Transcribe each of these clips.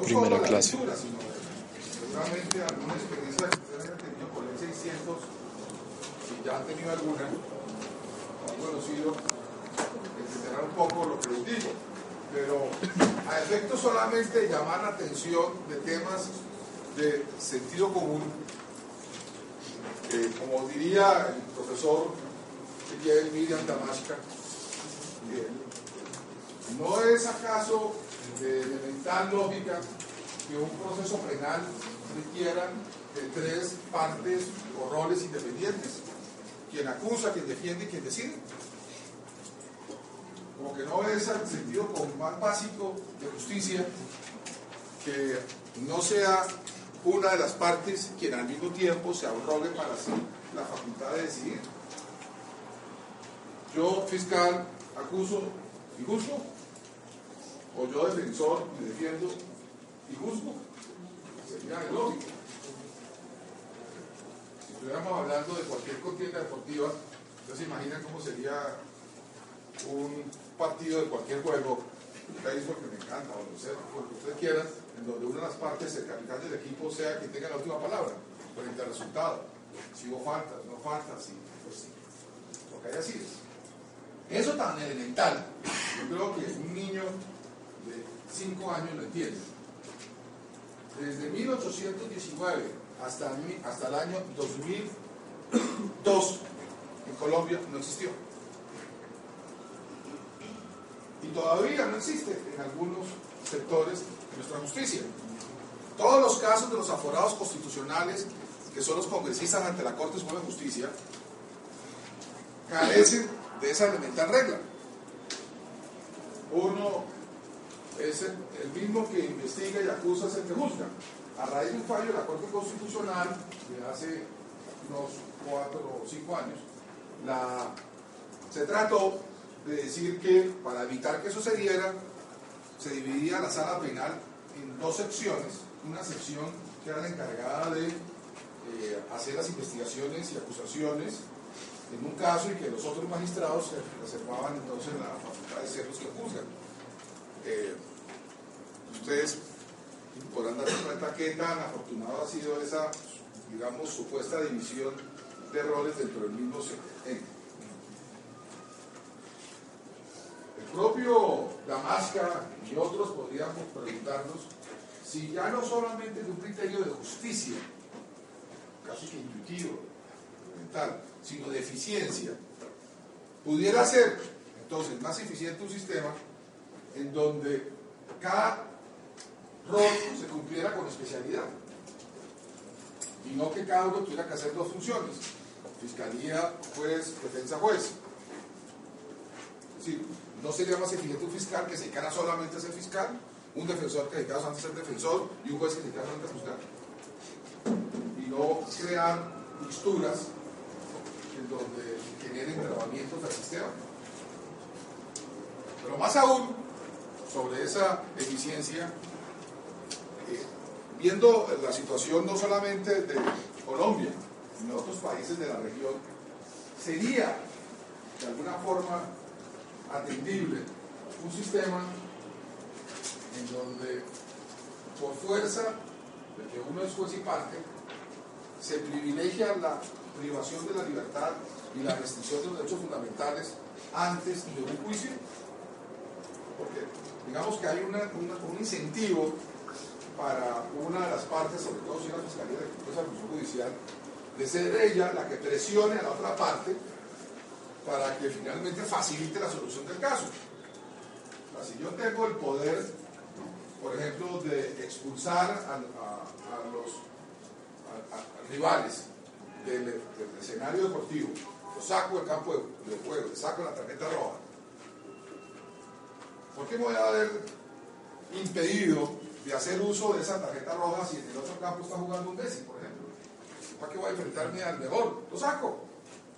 primera clase. Seguramente alguna experiencia que ustedes hayan tenido con el 600, si ya han tenido alguna, han conocido, entenderán un poco lo que les digo. Pero a efecto solamente llamar la atención de temas de sentido común, eh, como diría el profesor Miriam Damashka, ¿no es acaso de elemental lógica que un proceso penal requiera de tres partes o roles independientes? Quien acusa, quien defiende y quien decide. Como que no es el sentido más básico de justicia que no sea una de las partes quien al mismo tiempo se arrogue para sí la facultad de decidir. Yo, fiscal, acuso y juzgo, o yo, defensor, me defiendo y juzgo. Sería lógico. Si estuviéramos hablando de cualquier contienda deportiva, se imaginan cómo sería un partido de cualquier juego, béisbol que me encanta, o lo que ustedes quieran, en donde una de las partes, el capitán del equipo, sea quien tenga la última palabra frente al resultado. Si hubo faltas, no faltas, sí, pues sí. Lo que haya sido. Eso tan elemental, yo creo que un niño de 5 años lo entiende. Desde 1819 hasta, hasta el año 2002 en Colombia no existió. Y todavía no existe en algunos sectores de nuestra justicia. Todos los casos de los aforados constitucionales, que son los congresistas ante la Corte Suprema de Justicia, carecen de esa elemental regla. Uno es el, mismo que investiga y acusa es el que juzga. A raíz de un fallo de la Corte Constitucional de hace unos cuatro o cinco años, la, se trató de decir que para evitar que eso se diera, se dividía la sala penal en dos secciones, una sección que era la encargada de eh, hacer las investigaciones y acusaciones en un caso y que los otros magistrados se reservaban entonces la facultad de ser los que juzgan. Eh, ustedes podrán darse cuenta qué tan afortunado ha sido esa, digamos, supuesta división de roles dentro del mismo ente. El propio Damasca y otros podríamos preguntarnos si ya no solamente de un criterio de justicia, casi intuitivo, mental, sino de eficiencia, pudiera ser entonces más eficiente un sistema en donde cada rol se cumpliera con especialidad y no que cada uno tuviera que hacer dos funciones, fiscalía, juez, defensa, juez. No sería más eficiente un fiscal que se dedicara solamente a ser fiscal, un defensor que se dedicara solamente a ser defensor y un juez que se dedicara solamente a juzgar. Y no crear mixturas en donde generen grabamientos del sistema. Pero más aún, sobre esa eficiencia, viendo la situación no solamente de Colombia, sino de otros países de la región, sería de alguna forma atendible un sistema en donde por fuerza de que uno es juez y parte, se privilegia la privación de la libertad y la restricción de los derechos fundamentales antes de un juicio. Porque digamos que hay un incentivo para una de las partes, sobre todo si la Fiscalía de Justicia Judicial, de ser ella la que presione a la otra parte para que finalmente facilite la solución del caso. si yo tengo el poder, por ejemplo, de expulsar a, los rivales del, escenario deportivo, lo saco del campo de, juego, le saco la tarjeta roja, ¿por qué me voy a haber impedido de hacer uso de esa tarjeta roja si en el otro campo está jugando un Messi, por ejemplo? ¿Para qué voy a enfrentarme al mejor? Lo saco.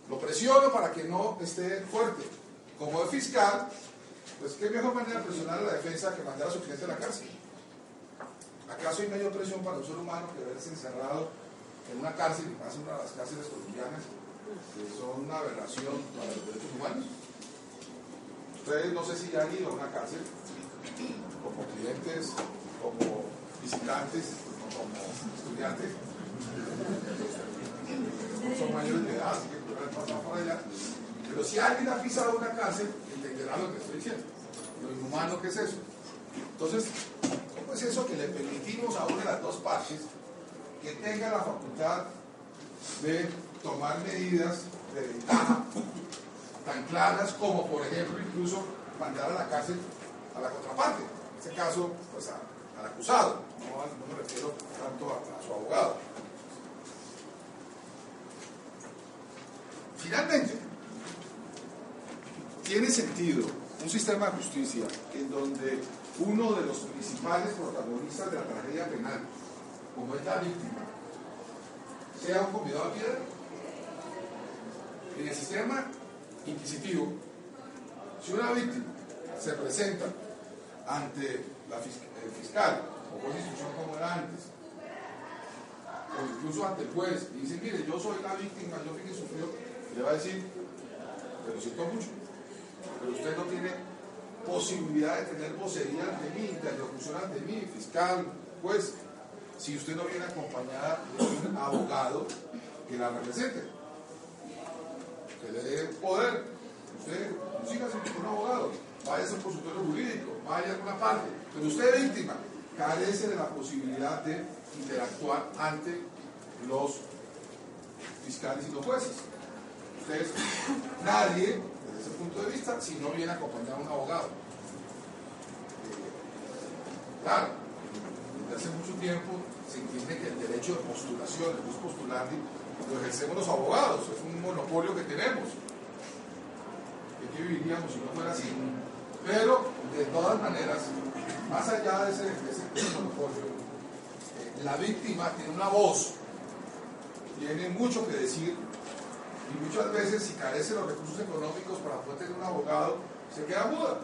Lo presiono para que no esté fuerte. Como es fiscal, pues qué mejor manera de presionar a la defensa que mandar a su cliente a la cárcel. ¿Acaso hay mayor presión para un ser humano que verse encerrado en una cárcel, y más una de las cárceles colombianas, que son una aberración para los derechos humanos? Ustedes no sé si ya han ido a una cárcel como clientes, como visitantes como estudiantes. Son mayores de edad, así que podrán pasar por allá. Pero si alguien ha pisado una cárcel, entenderá lo que estoy diciendo. Lo inhumano que es eso. Entonces, ¿cómo es eso que le permitimos a una de las dos partes que tenga la facultad de tomar medidas de ventaja tan claras como, por ejemplo, incluso mandar a la cárcel a la contraparte? En este caso, pues acusado, no, me refiero tanto a su abogado. Finalmente, tiene sentido un sistema de justicia en donde uno de los principales protagonistas de la tragedia penal, como es la víctima, sea un convidado a piedra. En el sistema inquisitivo, si una víctima se presenta ante el fiscal o con instrucción como era antes, o incluso ante el juez, y dice, mire, yo soy la víctima, yo fui quien sufrió, le va a decir, pero siento mucho, pero usted no tiene posibilidad de tener vocería ante mí, interlocución ante mí, fiscal, juez, si usted no viene acompañada de un abogado que la represente. Que le dé poder. Usted siga siendo un abogado, vaya a ser consultorio jurídico, vaya a alguna parte, pero usted víctima, carece de la posibilidad de interactuar ante los fiscales y los jueces. Ustedes, nadie, desde ese punto de vista, si no viene acompañado de un abogado. Eh, claro, desde hace mucho tiempo se entiende que el derecho de postulación, de postular, lo ejercemos los abogados, es un monopolio que tenemos. ¿De qué viviríamos si no fuera así? Pero, de todas maneras, más allá de ese, monopolio, eh, la víctima tiene una voz, tiene mucho que decir y muchas veces, si carece de los recursos económicos para poder tener un abogado, se queda muda.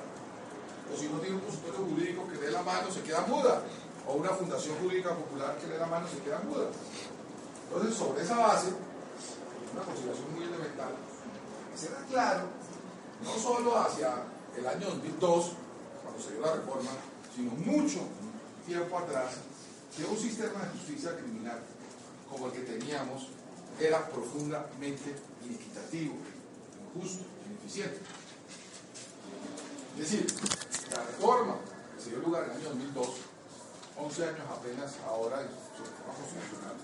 O si no tiene un consultorio jurídico que dé la mano, se queda muda. O una fundación jurídica popular que dé la mano, se queda muda. Entonces, sobre esa base, una consideración muy elemental, será claro, no solo hacia el año 2002, cuando se dio la reforma, sino mucho tiempo atrás, que un sistema de justicia criminal como el que teníamos era profundamente inequitativo, injusto, ineficiente. Es decir, la reforma que se dio lugar en el año 2002, 11 años apenas ahora en su reforma constitucional,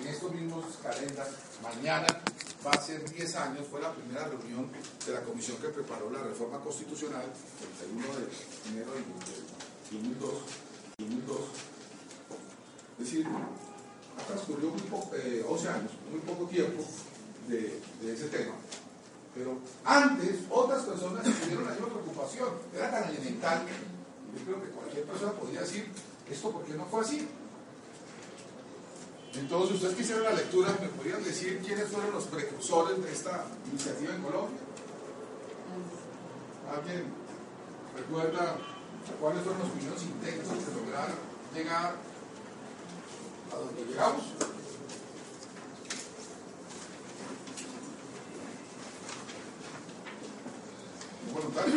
en estos mismos calendarios, mañana va a ser 10 años, fue la primera reunión de la comisión que preparó la reforma constitucional, el 31 de enero de 2002, 2002. Es decir, transcurrió muy poco, 11 eh, años, muy poco tiempo de, ese tema. Pero antes otras personas tuvieron la misma preocupación, era tan elemental, yo creo que cualquier persona podría decir, ¿esto por qué no fue así? Entonces, ustedes que la lectura, ¿me podrían decir quiénes fueron los precursores de esta iniciativa en Colombia? ¿Alguien recuerda cuáles fueron los primeros intentos de lograr llegar a donde llegamos. ¿Es voluntario?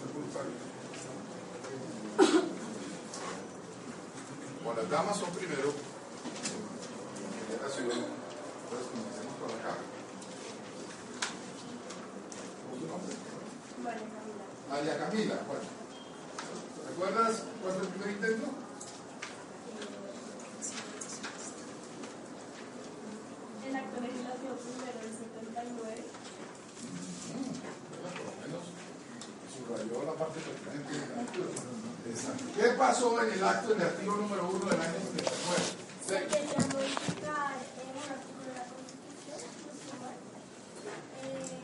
¿Es voluntario? Bueno, las damas son primero en la ciudad, entonces comencemos por acá. ¿Cómo es tu nombre? María Camila. María Camila, bueno. ¿Recuerdas cuál fue el primer intento? El acto legislativo primero del 79. por lo menos subrayó la parte pertinente de la lectura. ¿Qué pasó en el acto del artículo número 1 del año 79? Se quería modificar un artículo de la Constitución, eh,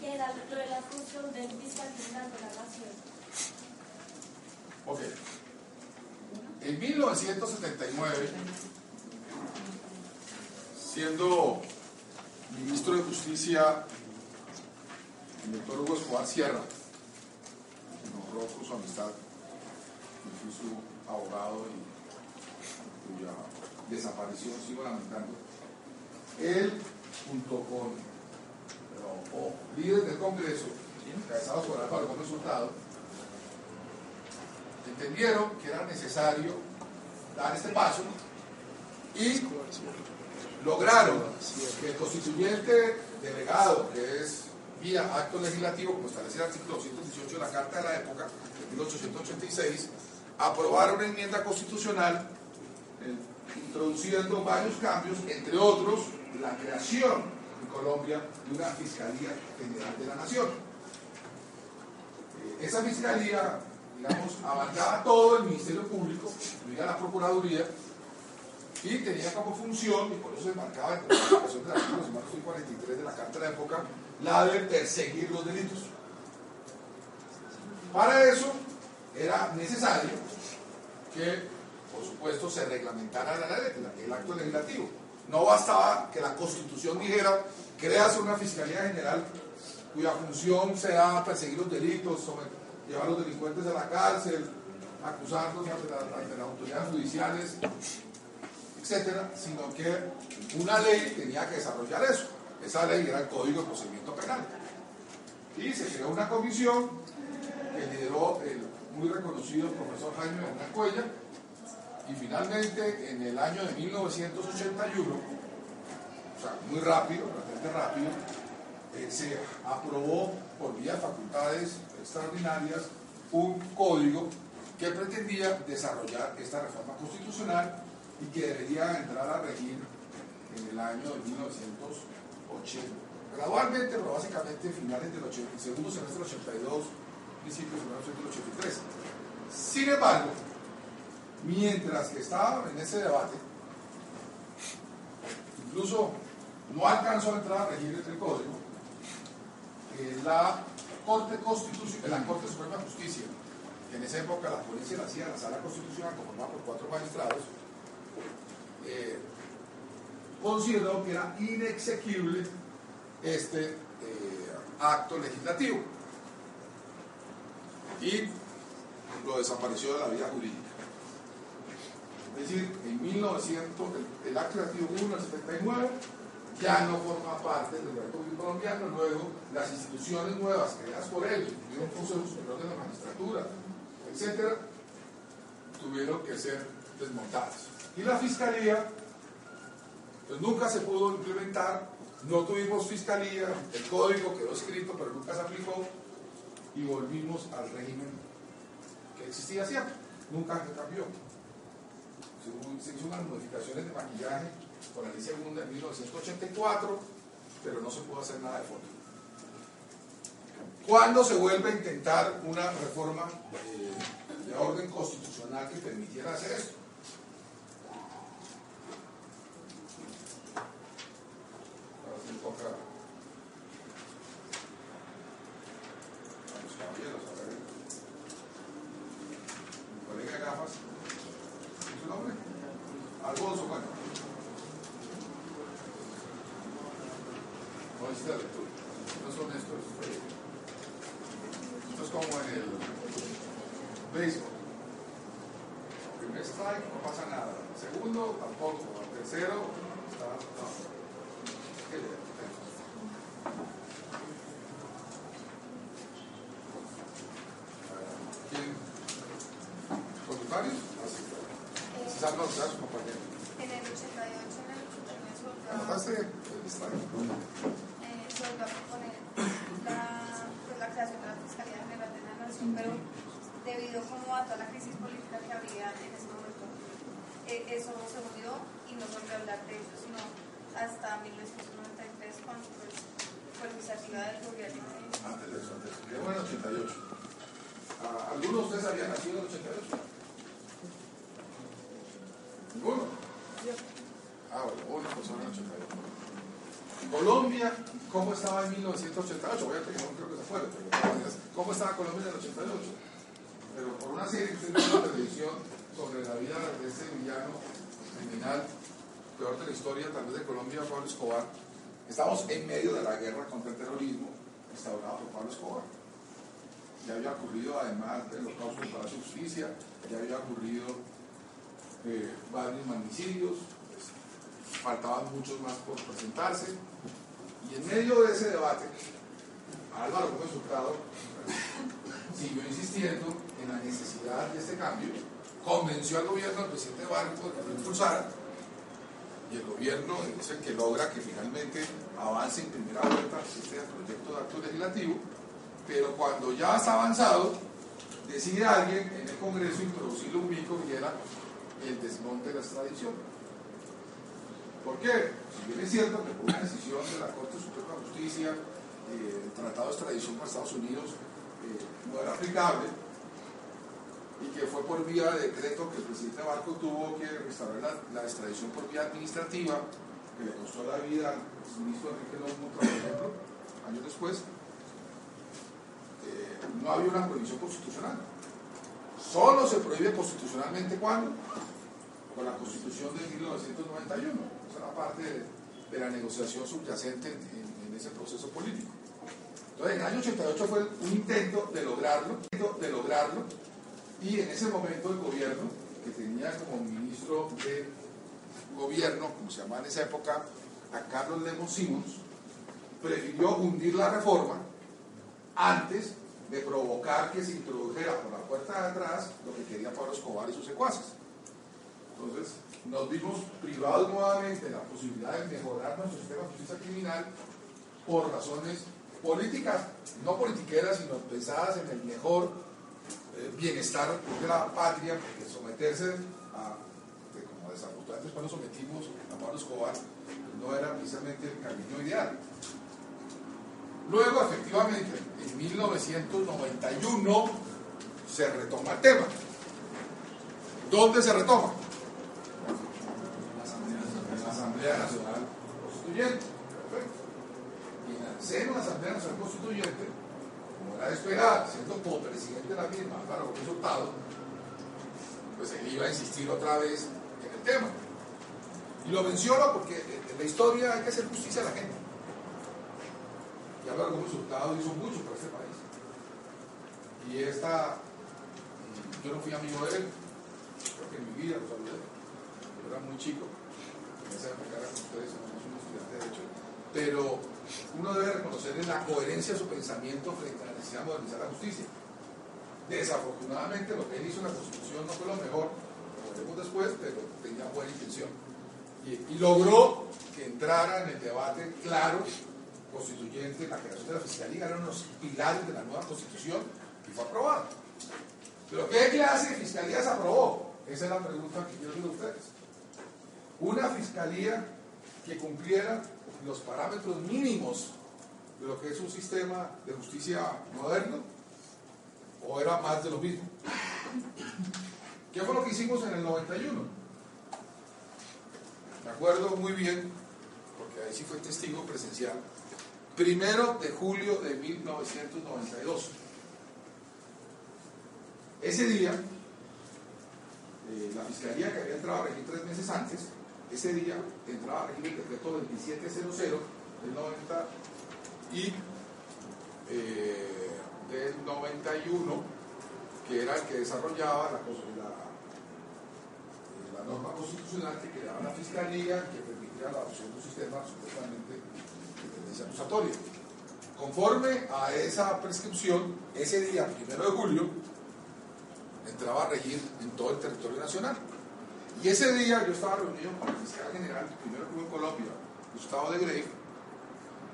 que era lo de la función del fiscal general de la Nación. Ok. En 1979, siendo ministro de Justicia el doctor Hugo Escobar Sierra, que honró con su amistad, y fui su abogado y cuya desaparición sigo lamentando, él, junto con líderes del Congreso, encabezados por Álvaro Gómez Resultado, entendieron que era necesario dar este paso y lograron que el constituyente delegado, que es vía acto legislativo, como establecía el artículo 218 de la Carta de la época, de 1886, aprobara una enmienda constitucional eh, introduciendo varios cambios, entre otros la creación en Colombia de una Fiscalía General de la Nación. Eh, esa Fiscalía, digamos, abarcaba todo el Ministerio Público, incluía la Procuraduría, y tenía como función, y por eso se marcaba en la del artículo 43 de la Carta de la época, la de perseguir los delitos. Para eso era necesario que, por supuesto, se reglamentara la ley, el acto legislativo. No bastaba que la Constitución dijera, creas una Fiscalía General cuya función sea perseguir los delitos, llevar a los delincuentes a la cárcel, acusarlos ante, las autoridades judiciales, etcétera, sino que una ley tenía que desarrollar eso. Esa ley era el Código de Procedimiento Penal. Y se creó una comisión que lideró el muy reconocido profesor Jaime Bernal Cuella, y finalmente en el año de 1981, o sea, muy rápido, bastante rápido, eh, se aprobó por vía de facultades extraordinarias un código que pretendía desarrollar esta reforma constitucional y que debería entrar a regir en el año de 1980. Gradualmente, pero básicamente finales del 80, segundo semestre del 82, principios del 83. Sin embargo, mientras que estaba en ese debate, incluso no alcanzó a entrar a regir el código, eh, la Corte Constitucional, la Corte Suprema de Justicia, que en esa época la policía la hacía la Sala Constitucional conformada por cuatro magistrados, eh, consideró que era inexequible este eh, acto legislativo y lo desapareció de la vida jurídica. Es decir, en 1900, el, acto legislativo 1 del 79 ya no forma parte del derecho público colombiano, luego las instituciones nuevas creadas por él, incluido un Consejo Superior de la Magistratura, etcétera, tuvieron que ser desmontadas. Y la fiscalía, pues nunca se pudo implementar, no tuvimos fiscalía, el código quedó escrito, pero nunca se aplicó, y volvimos al régimen que existía siempre, nunca se cambió. Se hizo unas modificaciones de maquillaje con la ley segunda en 1984, pero no se pudo hacer nada de fondo. ¿Cuándo se vuelve a intentar una reforma eh, de orden constitucional que permitiera hacer esto? nombre? Alfonso No es la. No son estos. Esto es como en el béisbol. Primer strike, no pasa nada. Segundo, tampoco. Tercero, está. Compañero. En el 88 en el ¿Notaste? Está proponer la, creación de la Fiscalía General de la Nación, pero debido como a toda la crisis política que había en ese momento, eh, eso se murió y no volvió a hablar de eso, sino hasta 1993 cuando fue iniciativa del gobierno. Antes de eso, antes. Yo en el 88. ¿Algunos de ustedes habían nacido en el 88? ¿Cómo estaba en 1988? Voy a que no creo que se ¿cómo estaba Colombia en el 88? Pero por una serie en la televisión sobre la vida de ese villano criminal, peor de la historia, tal vez de Colombia, Pablo Escobar, estamos en medio de la guerra contra el terrorismo instaurada por Pablo Escobar. Ya había ocurrido, además de los casos de Palacio de Justicia, ya había ocurrido eh, varios magnicidios, pues, faltaban muchos más por presentarse. En medio de ese debate, Álvaro Gómez Hurtado siguió insistiendo insistiendo en la necesidad de este cambio, convenció al gobierno del presidente Barco de que lo impulsara, y el gobierno es el que logra que finalmente avance en primera vuelta este proyecto de acto legislativo, pero cuando ya está avanzado, decide alguien en el Congreso introducirle un bico que era el desmonte de la extradición. ¿Por qué? Si bien es cierto que por una decisión de la Corte Suprema de Justicia, eh, el Tratado de Extradición para Estados Unidos eh, no era aplicable, y que fue por vía de decreto que el presidente Barco tuvo que restaurar la, extradición por vía administrativa, que le costó la vida al ministro Enrique López por ejemplo, años después, eh, no había una prohibición constitucional. Solo se prohíbe constitucionalmente cuando? Con la constitución de 1991. Esa era parte de, la negociación subyacente en, ese proceso político. Entonces, en el año 88 fue un intento de lograrlo, de lograrlo, y en ese momento el gobierno, que tenía como ministro de gobierno, como se llamaba en esa época, a Carlos Lemos Simons, prefirió hundir la reforma antes de provocar que se introdujera por la puerta de atrás lo que quería Pablo Escobar y sus secuaces. Entonces, nos vimos privados nuevamente de la posibilidad de mejorar nuestro sistema de justicia criminal por razones políticas, no politiqueras, sino pensadas en el mejor eh, bienestar de la patria, porque someterse a, como desafortunadamente cuando sometimos a Pablo Escobar, pues no era precisamente el camino ideal. Luego, efectivamente, en 1991 se retoma el tema. ¿Dónde se retoma? Asamblea Nacional Constituyente. Perfecto. Y en el seno de Asamblea Nacional Constituyente como era de esperar, siendo co-presidente de la misma, para los resultados, pues él iba a insistir otra vez en el tema. Y lo menciono porque en la historia hay que hacer justicia a la gente. Y hablar como resultado hizo mucho para este país. Y esta, yo no fui amigo de él, creo que en mi vida lo saludé. Yo era muy chico, pero uno debe reconocer la coherencia de su pensamiento frente a la necesidad de modernizar la justicia. Desafortunadamente lo que él hizo en la Constitución no fue lo mejor, lo veremos después, pero tenía buena intención. Y, logró que entrara en el debate claro, constituyente, la creación de la Fiscalía, eran los pilares de la nueva Constitución y fue aprobado. Pero ¿qué clase de fiscalía se aprobó? Esa es la pregunta que quiero hacer a ustedes. Una fiscalía que cumpliera los parámetros mínimos de lo que es un sistema de justicia moderno o era más de lo mismo. ¿Qué fue lo que hicimos en el 91? Me acuerdo muy bien, porque ahí sí fue testigo presencial, primero de julio de 1992. Ese día, eh, la fiscalía que había entrado a regir tres meses antes, ese día entraba a regir el decreto 2700 del 90 y eh, del 91, que era el que desarrollaba la, la, norma constitucional que creaba la fiscalía, que permitía la adopción de un sistema supuestamente de tendencia acusatoria. Conforme a esa prescripción, ese día, primero de julio, entraba a regir en todo el territorio nacional. Y ese día yo estaba reunido con el fiscal general, primero que en Colombia, Gustavo de Grey,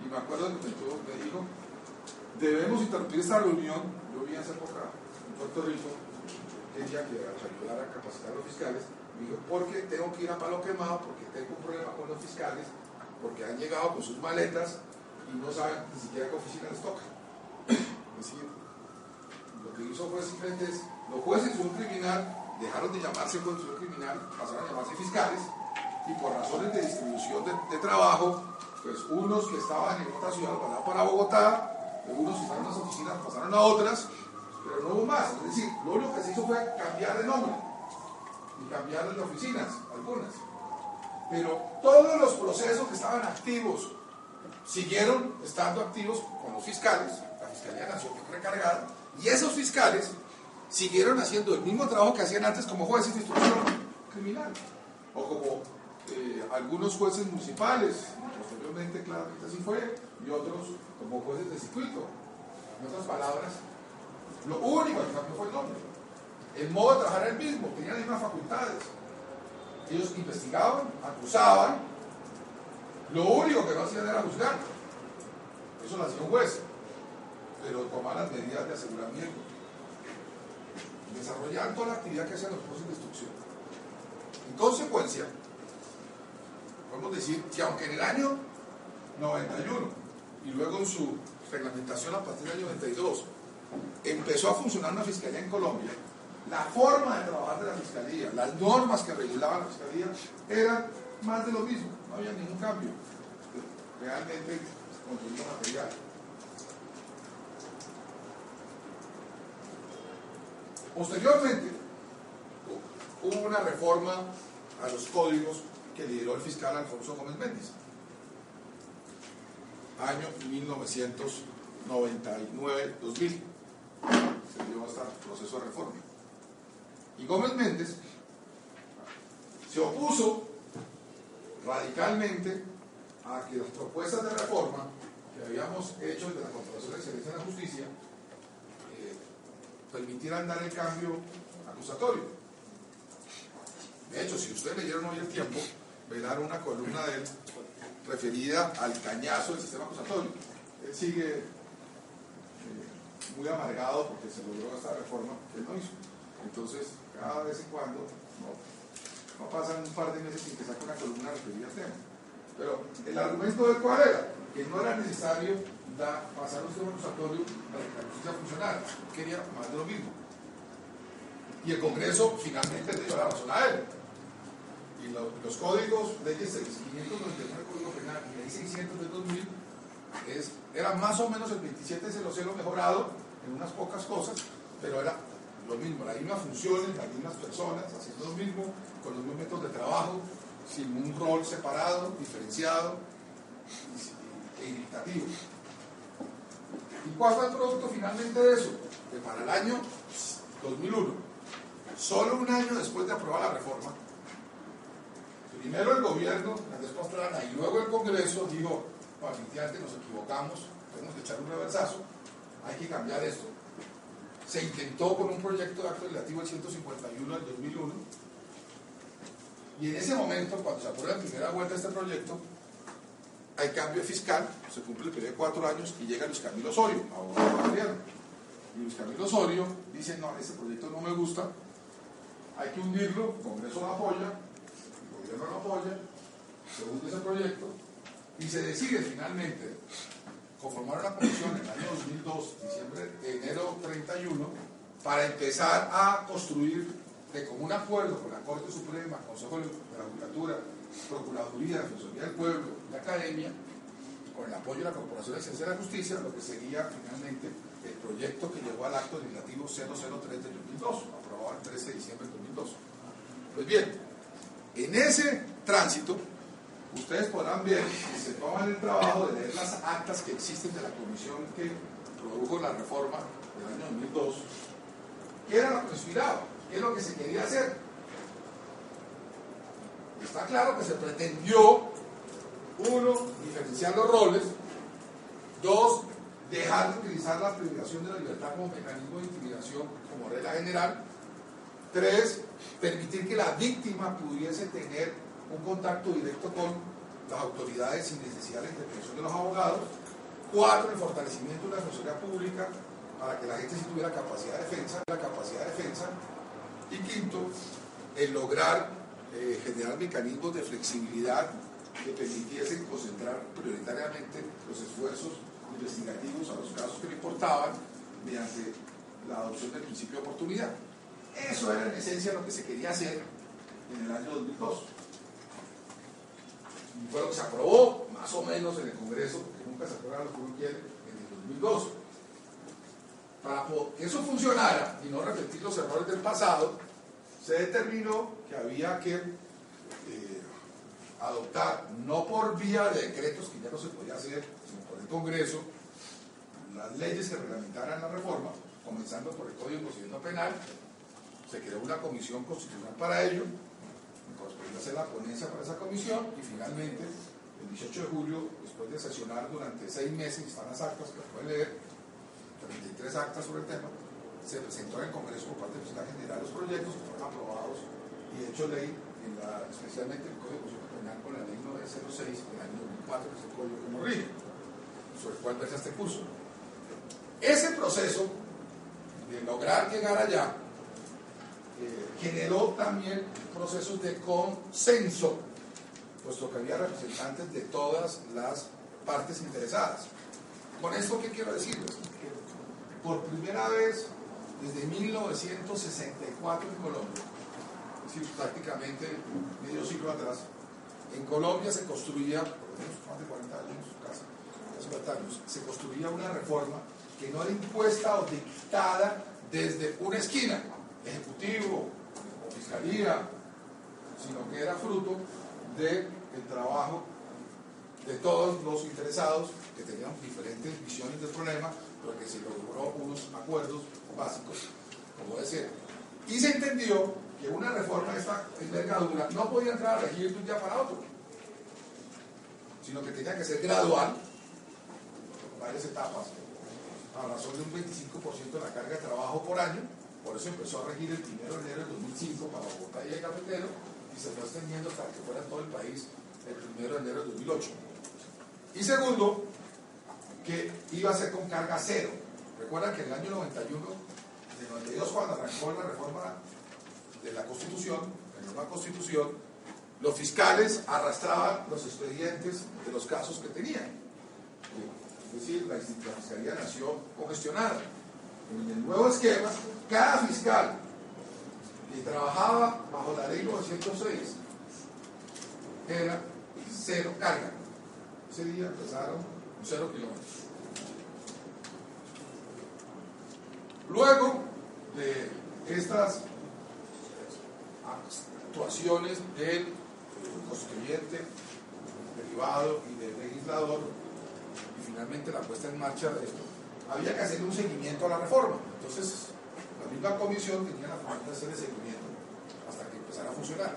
y me acuerdo que me, dijo, debemos interrumpir esta reunión, yo vi esa época en Puerto Rico, quería que nos ayudara a capacitar a los fiscales, me dijo, porque tengo que ir a palo quemado, porque tengo un problema con los fiscales, porque han llegado con sus maletas y no saben ni siquiera qué oficina les toca. Es lo que hizo fue simplemente es, los jueces son un criminal dejaron de llamarse conducción criminal, pasaron a llamarse fiscales, y por razones de distribución de, trabajo, pues unos que estaban en otra ciudad pasaron para Bogotá, unos que estaban en las oficinas pasaron a otras, pero no hubo más. Es decir, lo único que se hizo fue cambiar de nombre y cambiar de oficinas, algunas. Pero todos los procesos que estaban activos siguieron estando activos con los fiscales, la Fiscalía Nacional recargada, y esos fiscales siguieron haciendo el mismo trabajo que hacían antes como jueces de instrucción criminal o como eh, algunos jueces municipales, posteriormente claramente así fue, y otros como jueces de circuito. En otras palabras, Lo único que cambió fue el nombre. El modo de trabajar era el mismo, tenían las mismas facultades. Ellos investigaban, acusaban. Lo único que no hacían era juzgar. Eso lo hacía un juez. Pero tomaban las medidas de aseguramiento. Desarrollaban toda la actividad que hacían los procesos de instrucción. En consecuencia, podemos decir que aunque en el año 91 y luego en su reglamentación a partir del año 92 empezó a funcionar una fiscalía en Colombia, la forma de trabajar de la fiscalía, las normas que regulaban la fiscalía eran más de lo mismo, no había ningún cambio. Realmente contenido material. Posteriormente, hubo una reforma a los códigos que lideró el fiscal Alfonso Gómez Méndez. Año 1999-2000. Se dio hasta el proceso de reforma. Y Gómez Méndez se opuso radicalmente a que las propuestas de reforma que habíamos hecho desde la Corporación de Excelencia de la Justicia permitieran dar el cambio acusatorio. De hecho, si ustedes leyeron hoy el tiempo, verán una columna de él referida al cañazo del sistema acusatorio. Él sigue eh, muy amargado porque se logró esta reforma que él no hizo. Entonces, cada vez en cuando, no, no pasan un par de meses sin que saque una columna referida al tema. Pero el argumento del cual era que no era necesario da, pasar un sistema acusatorio para que la justicia funcionara. Quería más de lo mismo. Y el Congreso finalmente le dio la razón a él. Y lo, los códigos, leyes 599 Código Penal y ley 600 del 2000, es, era más o menos el 2700 mejorado en unas pocas cosas, pero era lo mismo, las mismas funciones, las mismas personas, haciendo lo mismo, con los mismos métodos de trabajo, sin un rol separado, diferenciado e irritativo. ¿Y cuál fue el producto finalmente de eso? Que para el año 2001, solo un año después de aprobar la reforma, primero el gobierno, Andrés Pastrana, y luego el Congreso dijo, definitivamente nos equivocamos, tenemos que echar un reversazo, hay que cambiar esto. Se intentó con un proyecto de acto legislativo el 151 del 2001, y en ese momento, cuando se aprueba en primera vuelta este proyecto, hay cambio fiscal, se cumple el periodo de cuatro años y llega Luis Camilo Osorio, abogado gobierno. Y Luis Camilo Osorio dice, no, este proyecto no me gusta, hay que hundirlo, el Congreso lo apoya, el gobierno lo apoya, se hunde ese proyecto y se decide finalmente conformar una comisión en el año 2002, diciembre, enero 31, para empezar a construir de común acuerdo con la Corte Suprema, Consejo de la Judicatura, Procuraduría, Defensoría del Pueblo, la Academia, con el apoyo de la Corporación de Ciencia de la Justicia, lo que sería finalmente el proyecto que llevó al acto legislativo 003 del 2002, aprobado el 13 de diciembre del 2002. Pues bien, en ese tránsito, ustedes podrán ver que se toman el trabajo de leer las actas que existen de la comisión que produjo la reforma del año 2002, que era lo que inspiraba, qué es lo que se quería hacer. Está claro que se pretendió, uno, diferenciar los roles, dos, dejar de utilizar la privación de la libertad como mecanismo de intimidación como regla general, tres, permitir que la víctima pudiese tener un contacto directo con las autoridades sin necesidad de la intervención de los abogados, cuatro, el fortalecimiento de la defensoría pública para que la gente sí tuviera capacidad de defensa, la capacidad de defensa, y quinto, el lograr eh, generar mecanismos de flexibilidad que permitiesen concentrar prioritariamente los esfuerzos investigativos a los casos que le importaban mediante la adopción del principio de oportunidad. Eso era en esencia lo que se quería hacer en el año 2002. Y fue lo que se aprobó más o menos en el Congreso, porque nunca se aprueba lo que uno quiere, en el 2002. Para que eso funcionara y no repetir los errores del pasado, se determinó que había que eh, adoptar, no por vía de decretos, que ya no se podía hacer, sino por el Congreso, las leyes que reglamentaran la reforma, comenzando por el Código Procedimiento Penal, se creó una comisión constitucional para ello, me correspondió hacer la ponencia para esa comisión y finalmente, el 18 de julio, después de sesionar durante seis meses, están las actas que pueden leer, 33 actas sobre el tema, se presentó en el Congreso por parte del presidente general los proyectos que fueron aprobados y hecho ley, en la, especialmente el Código Penal con la ley 906 del año 2004, que es el código que nos rige, sobre el cual versa este curso. Ese proceso de lograr llegar allá eh, generó también procesos de consenso, puesto que había representantes de todas las partes interesadas. ¿Con esto qué quiero decirles? Por primera vez desde 1964 en Colombia, es decir, prácticamente medio siglo atrás, en Colombia se construía, por lo menos más de 40 años, casi, casi 40 años, se construía una reforma que no era impuesta o dictada desde una esquina, ejecutivo o fiscalía, sino que era fruto del trabajo de todos los interesados que tenían diferentes visiones del problema, pero que se logró unos acuerdos básicos, como decir. Y se entendió que una reforma de esta envergadura no podía entrar a regir de un día para otro, sino que tenía que ser gradual, varias etapas, a razón de un 25% de la carga de trabajo por año, por eso empezó a regir el 1 de enero del 2005 para Bogotá y el Cafetero, y se fue extendiendo hasta que fuera todo el país el 1 de enero del 2008. Y segundo, que iba a ser con carga cero. Recuerdan que en el año 91, de 92 cuando arrancó la reforma de la Constitución, la nueva Constitución, los fiscales arrastraban los expedientes de los casos que tenían. Es decir, la, la Fiscalía nació congestionada. En el nuevo esquema, cada fiscal que trabajaba bajo la ley 906 era cero carga. Ese día empezaron cero kilómetros. Luego de estas actuaciones del constituyente, derivado y del legislador, y finalmente la puesta en marcha de esto, había que hacer un seguimiento a la reforma. Entonces, la misma comisión tenía la función de hacer el seguimiento hasta que empezara a funcionar.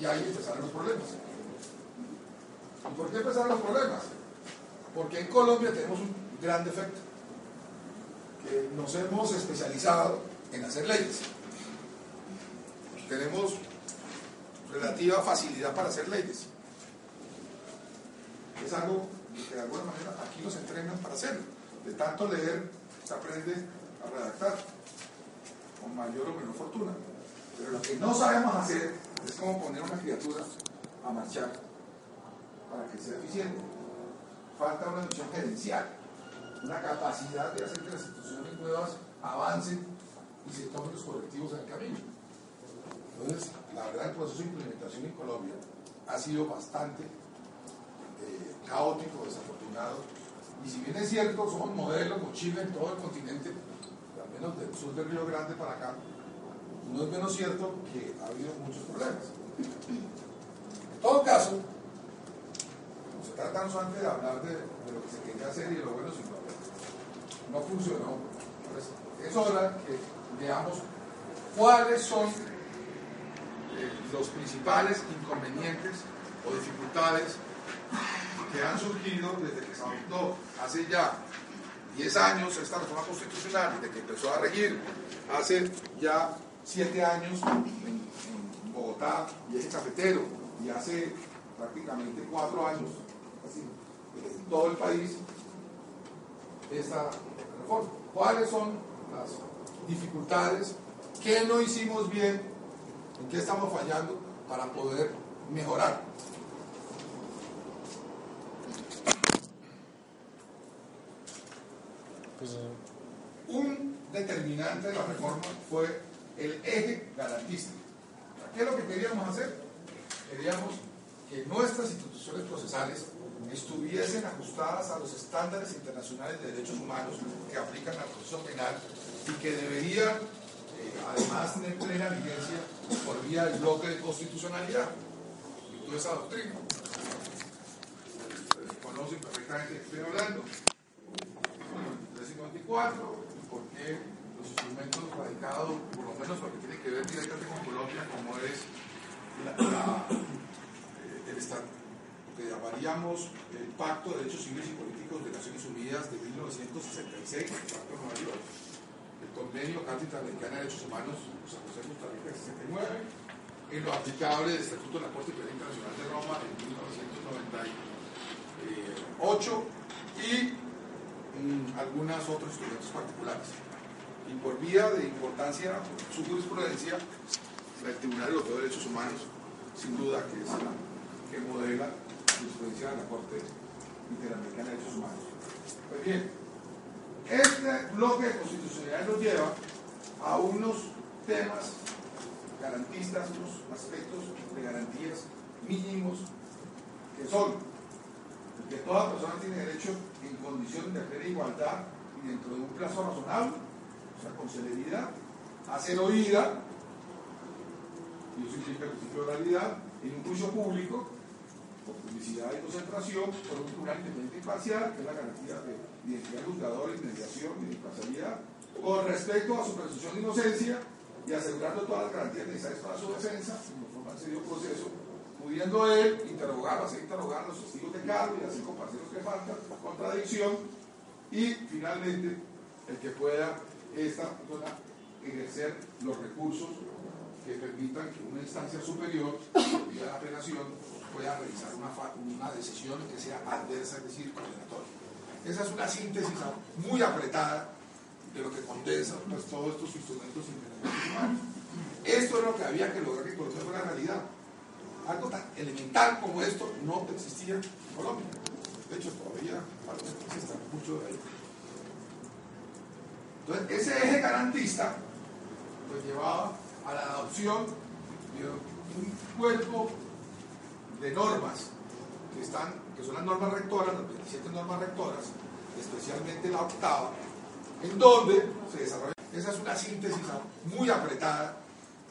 Y ahí empezaron los problemas. ¿Y por qué empezaron los problemas? Porque en Colombia tenemos un gran defecto que nos hemos especializado en hacer leyes. Tenemos relativa facilidad para hacer leyes. Es algo que de alguna manera aquí nos entrenan para hacerlo. De tanto leer, se aprende a redactar con mayor o menor fortuna. Pero lo que no sabemos hacer es como poner una criatura a marchar para que sea eficiente. Falta una visión gerencial una capacidad de hacer que las instituciones nuevas avancen y se tomen los colectivos el camino. Entonces, la verdad, el proceso de implementación en Colombia ha sido bastante eh, caótico, desafortunado. Y si bien es cierto, somos modelos, mochila en todo el continente, al menos del sur del Río Grande para acá, no es menos cierto que ha habido muchos problemas. En todo caso, trata no solamente de hablar de, lo que se quería hacer y de lo bueno, sino no funcionó. Entonces, es hora que veamos cuáles son eh, los principales inconvenientes o dificultades que han surgido desde que se adoptó hace ya 10 años esta reforma constitucional, desde que empezó a regir hace ya 7 años en, en Bogotá y eje cafetero, y hace prácticamente 4 años así, en todo el país esta reforma. ¿Cuáles son las dificultades? ¿Qué no hicimos bien? ¿En qué estamos fallando para poder mejorar? Pues, Un determinante de la reforma fue el eje garantista. ¿Qué es lo que queríamos hacer? Queríamos que nuestras instituciones procesales estuviesen ajustadas a los estándares internacionales de derechos humanos que aplican al proceso penal y que deberían, eh, además, tener plena vigencia por vía del bloque de constitucionalidad. Y toda esa doctrina. Conocen perfectamente de qué estoy hablando. 354, porque los instrumentos radicados, por lo menos lo que tiene que ver directamente con Colombia, como es eh, el Estado que llamaríamos el Pacto de Derechos Civiles y Políticos de Naciones Unidas de 1966, el Pacto de Nueva York, el Convenio Carta de Derechos Humanos San José Costa Rica 69, en lo aplicable del Estatuto de la Corte Penal Internacional de Roma en 1998 y mm, algunos otros instrumentos particulares. Y por vía de importancia, su jurisprudencia, el Tribunal de Derechos Humanos, sin duda que es la que modela la jurisprudencia de la Corte Interamericana de Derechos Humanos. Pues bien, este bloque de constitucionalidad nos lleva a unos temas garantistas, unos aspectos de garantías mínimos que son que toda persona tiene derecho en condiciones de plena igualdad y dentro de un plazo razonable, o sea, con celeridad, a ser oída, y eso implica el principio de oralidad, en un juicio público, con publicidad y concentración, por un tribunal independiente imparcial, que es la garantía de identidad juzgadora, inmediación y imparcialidad, con respecto a su presunción de inocencia y asegurando todas las garantías necesarias para su defensa, en forma de serio proceso, pudiendo él interrogar, hacer interrogar a los testigos de cargo y así compartir los que faltan, contradicción, y finalmente el que pueda esta persona ejercer los recursos que permitan que una instancia superior, la apelación, pueda realizar una, una decisión que sea adversa, es decir, condenatoria. Esa es una síntesis muy apretada de lo que condensa pues, todos estos instrumentos internacionales. Esto es lo que había que lograr que Colombia fuera realidad. Algo tan elemental como esto no existía en Colombia. De hecho, todavía existe mucho de ahí. Entonces, ese eje garantista pues, llevaba a la adopción de un cuerpo de normas que, están, que son las normas rectoras, las 27 normas rectoras, especialmente la octava, en donde se desarrolla. Esa es una síntesis muy apretada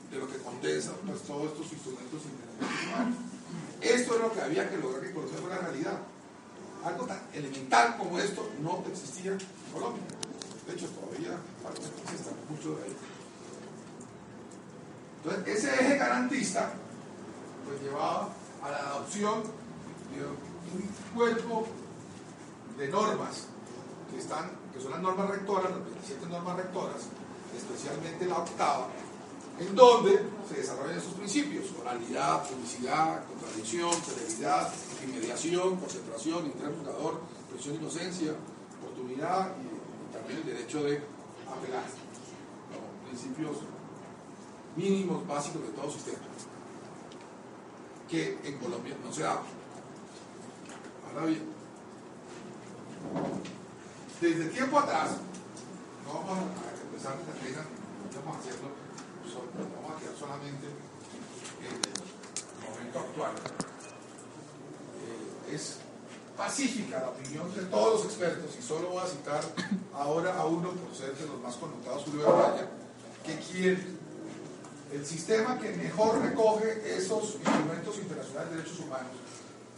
de lo que condensa pues, todos estos instrumentos internacionales. Esto es lo que había que lograr que Colombia fuera realidad. Algo tan elemental como esto no existía en Colombia. De hecho, todavía existe mucho de ahí. Entonces, ese eje garantista pues llevaba a la adopción de un cuerpo de normas que están que son las normas rectoras, las 27 normas rectoras, especialmente la octava, en donde se desarrollan esos principios, oralidad, publicidad, contradicción, celeridad, inmediación, concentración, interés juzgador, presión de inocencia, oportunidad y, también el derecho de apelar. Principios mínimos básicos de todo sistema que en Colombia no se da. Ahora bien, desde tiempo atrás, no vamos a empezar esta pena, a hacerlo, vamos a quedar solamente en el momento actual. Eh, es pacífica la opinión de todos los expertos, y solo voy a citar ahora a uno por ser de los más connotados, Julio de que quien el sistema que mejor recoge esos instrumentos internacionales de derechos humanos,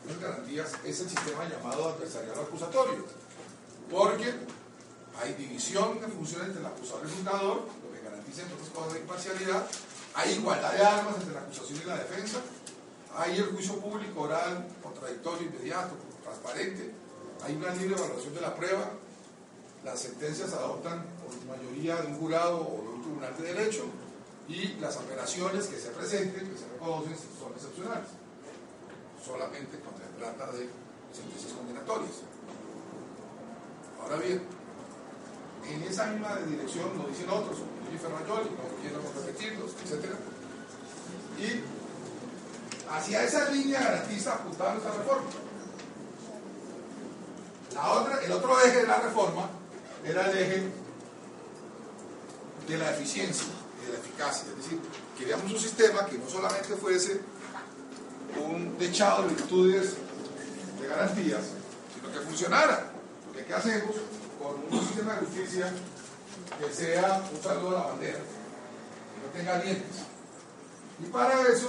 las garantías, es el sistema llamado adversarial acusatorio porque hay división de funciones entre el acusador y el juzgador, lo que garantiza entonces cosas de imparcialidad, hay igualdad de armas entre la acusación y la defensa, hay el juicio público, oral, contradictorio, inmediato, transparente, hay una libre evaluación de la prueba, las sentencias se adoptan por mayoría de un jurado o de un tribunal de derecho y las apelaciones que se presenten, que se reconocen, son excepcionales, solamente cuando se trata de sentencias condenatorias. Ahora bien, en esa misma dirección lo dicen otros, como Ferrayoli, no quiero repetirlos, etc. Y hacia esa línea garantista apuntaba nuestra reforma. La otra, el otro eje de la reforma era el eje de la eficiencia de la eficacia. Es decir, queríamos un sistema que no solamente fuese un techado de virtudes de garantías, sino que funcionara. ¿qué hacemos con un sistema de justicia que sea un saludo a la bandera, que no tenga dientes? Y para eso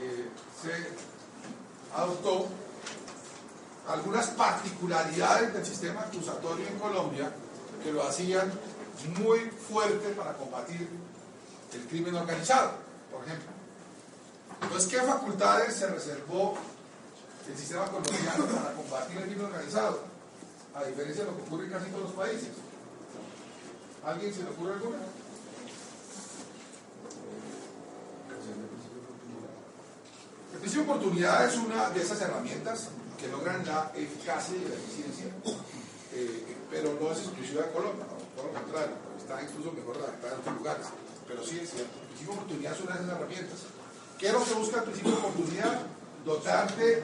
eh, se adoptó algunas particularidades del sistema acusatorio en Colombia que lo hacían muy fuerte para combatir el crimen organizado, por ejemplo. Entonces, ¿qué facultades se reservó el sistema colombiano para combatir el crimen organizado, a diferencia de lo que ocurre en casi todos los países. ¿Alguien se le ocurre alguna? El principio de oportunidad es una de esas herramientas que logran la eficacia y la eficiencia, eh, pero no es exclusiva de Colombia, todo lo contrario, está incluso mejor adaptada en otros lugares. Pero sí es cierto, el principio de oportunidad es una de esas herramientas. ¿Qué lo que busca el principio de oportunidad? Dotarte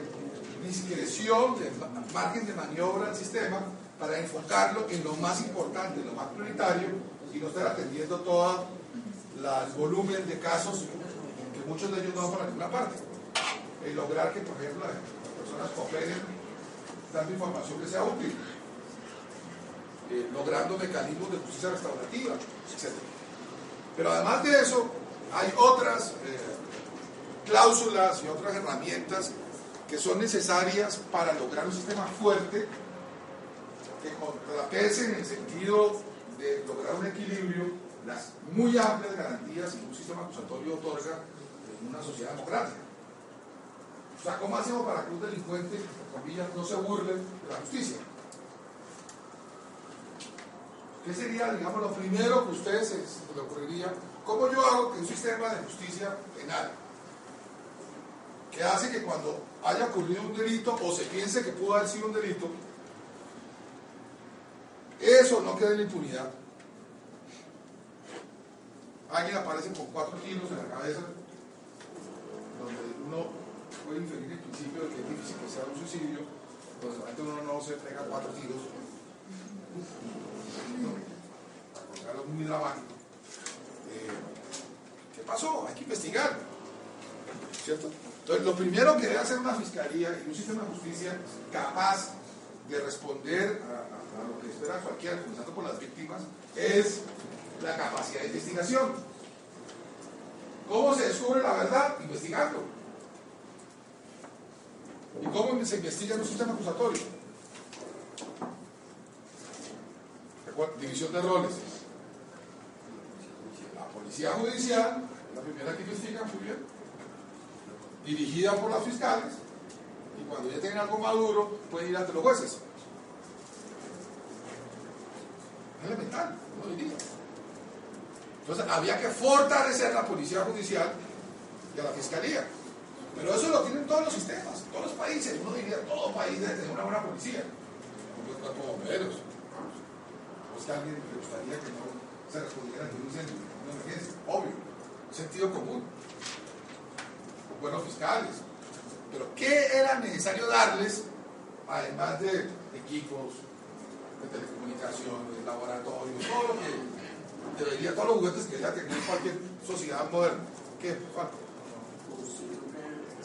discreción, de margen de maniobra al sistema para enfocarlo en lo más importante, en lo más prioritario y no estar atendiendo todo el volumen de casos que muchos de ellos no van para ninguna parte. El lograr que, por ejemplo, las personas cooperen dando información que sea útil, eh, logrando mecanismos de justicia restaurativa, etc. Pero además de eso, hay otras eh, cláusulas y otras herramientas que son necesarias para lograr un sistema fuerte que contrapese en el sentido de lograr un equilibrio las muy amplias garantías que un sistema acusatorio otorga en una sociedad democrática. O sea, ¿cómo hacemos para que un delincuente, comillas, no se burle de la justicia? ¿Qué sería, digamos, lo primero que a ustedes se les ocurriría? ¿Cómo yo hago que un sistema de justicia penal, que hace que cuando haya ocurrido un delito o se piense que pudo haber sido un delito, eso no quede en la impunidad? Alguien aparece con cuatro kilos en la cabeza, donde uno puede inferir el principio de que es difícil que sea un suicidio, pues realmente uno no se pega cuatro tiros. Muy dramático. Eh, ¿Qué pasó? Hay que investigar. ¿Cierto? Entonces, lo primero que debe hacer una fiscalía y un sistema de justicia capaz de responder a, a lo que espera cualquiera, comenzando por las víctimas, es la capacidad de investigación. ¿Cómo se descubre la verdad? Investigando. ¿Y cómo se investiga en un sistema acusatorio? División de roles. La policía judicial, la primera que investiga, muy bien, dirigida por los fiscales, y cuando ya tienen algo maduro, pueden ir ante los jueces. Elemental, no diría. Entonces había que fortalecer la policía judicial y a la fiscalía. Pero eso lo tienen todos los sistemas, todos los países. Uno diría, todo país debe tener una buena policía. Un cuerpo de bomberos. ¿O es que a alguien le gustaría que no se respondiera ante un incendio, una emergencia? Obvio. Sentido común. Buenos fiscales. Pero ¿qué era necesario darles, además de equipos, de telecomunicaciones, laboratorios, todo lo que debería, todos los juguetes que debería tener cualquier sociedad moderna? ¿Qué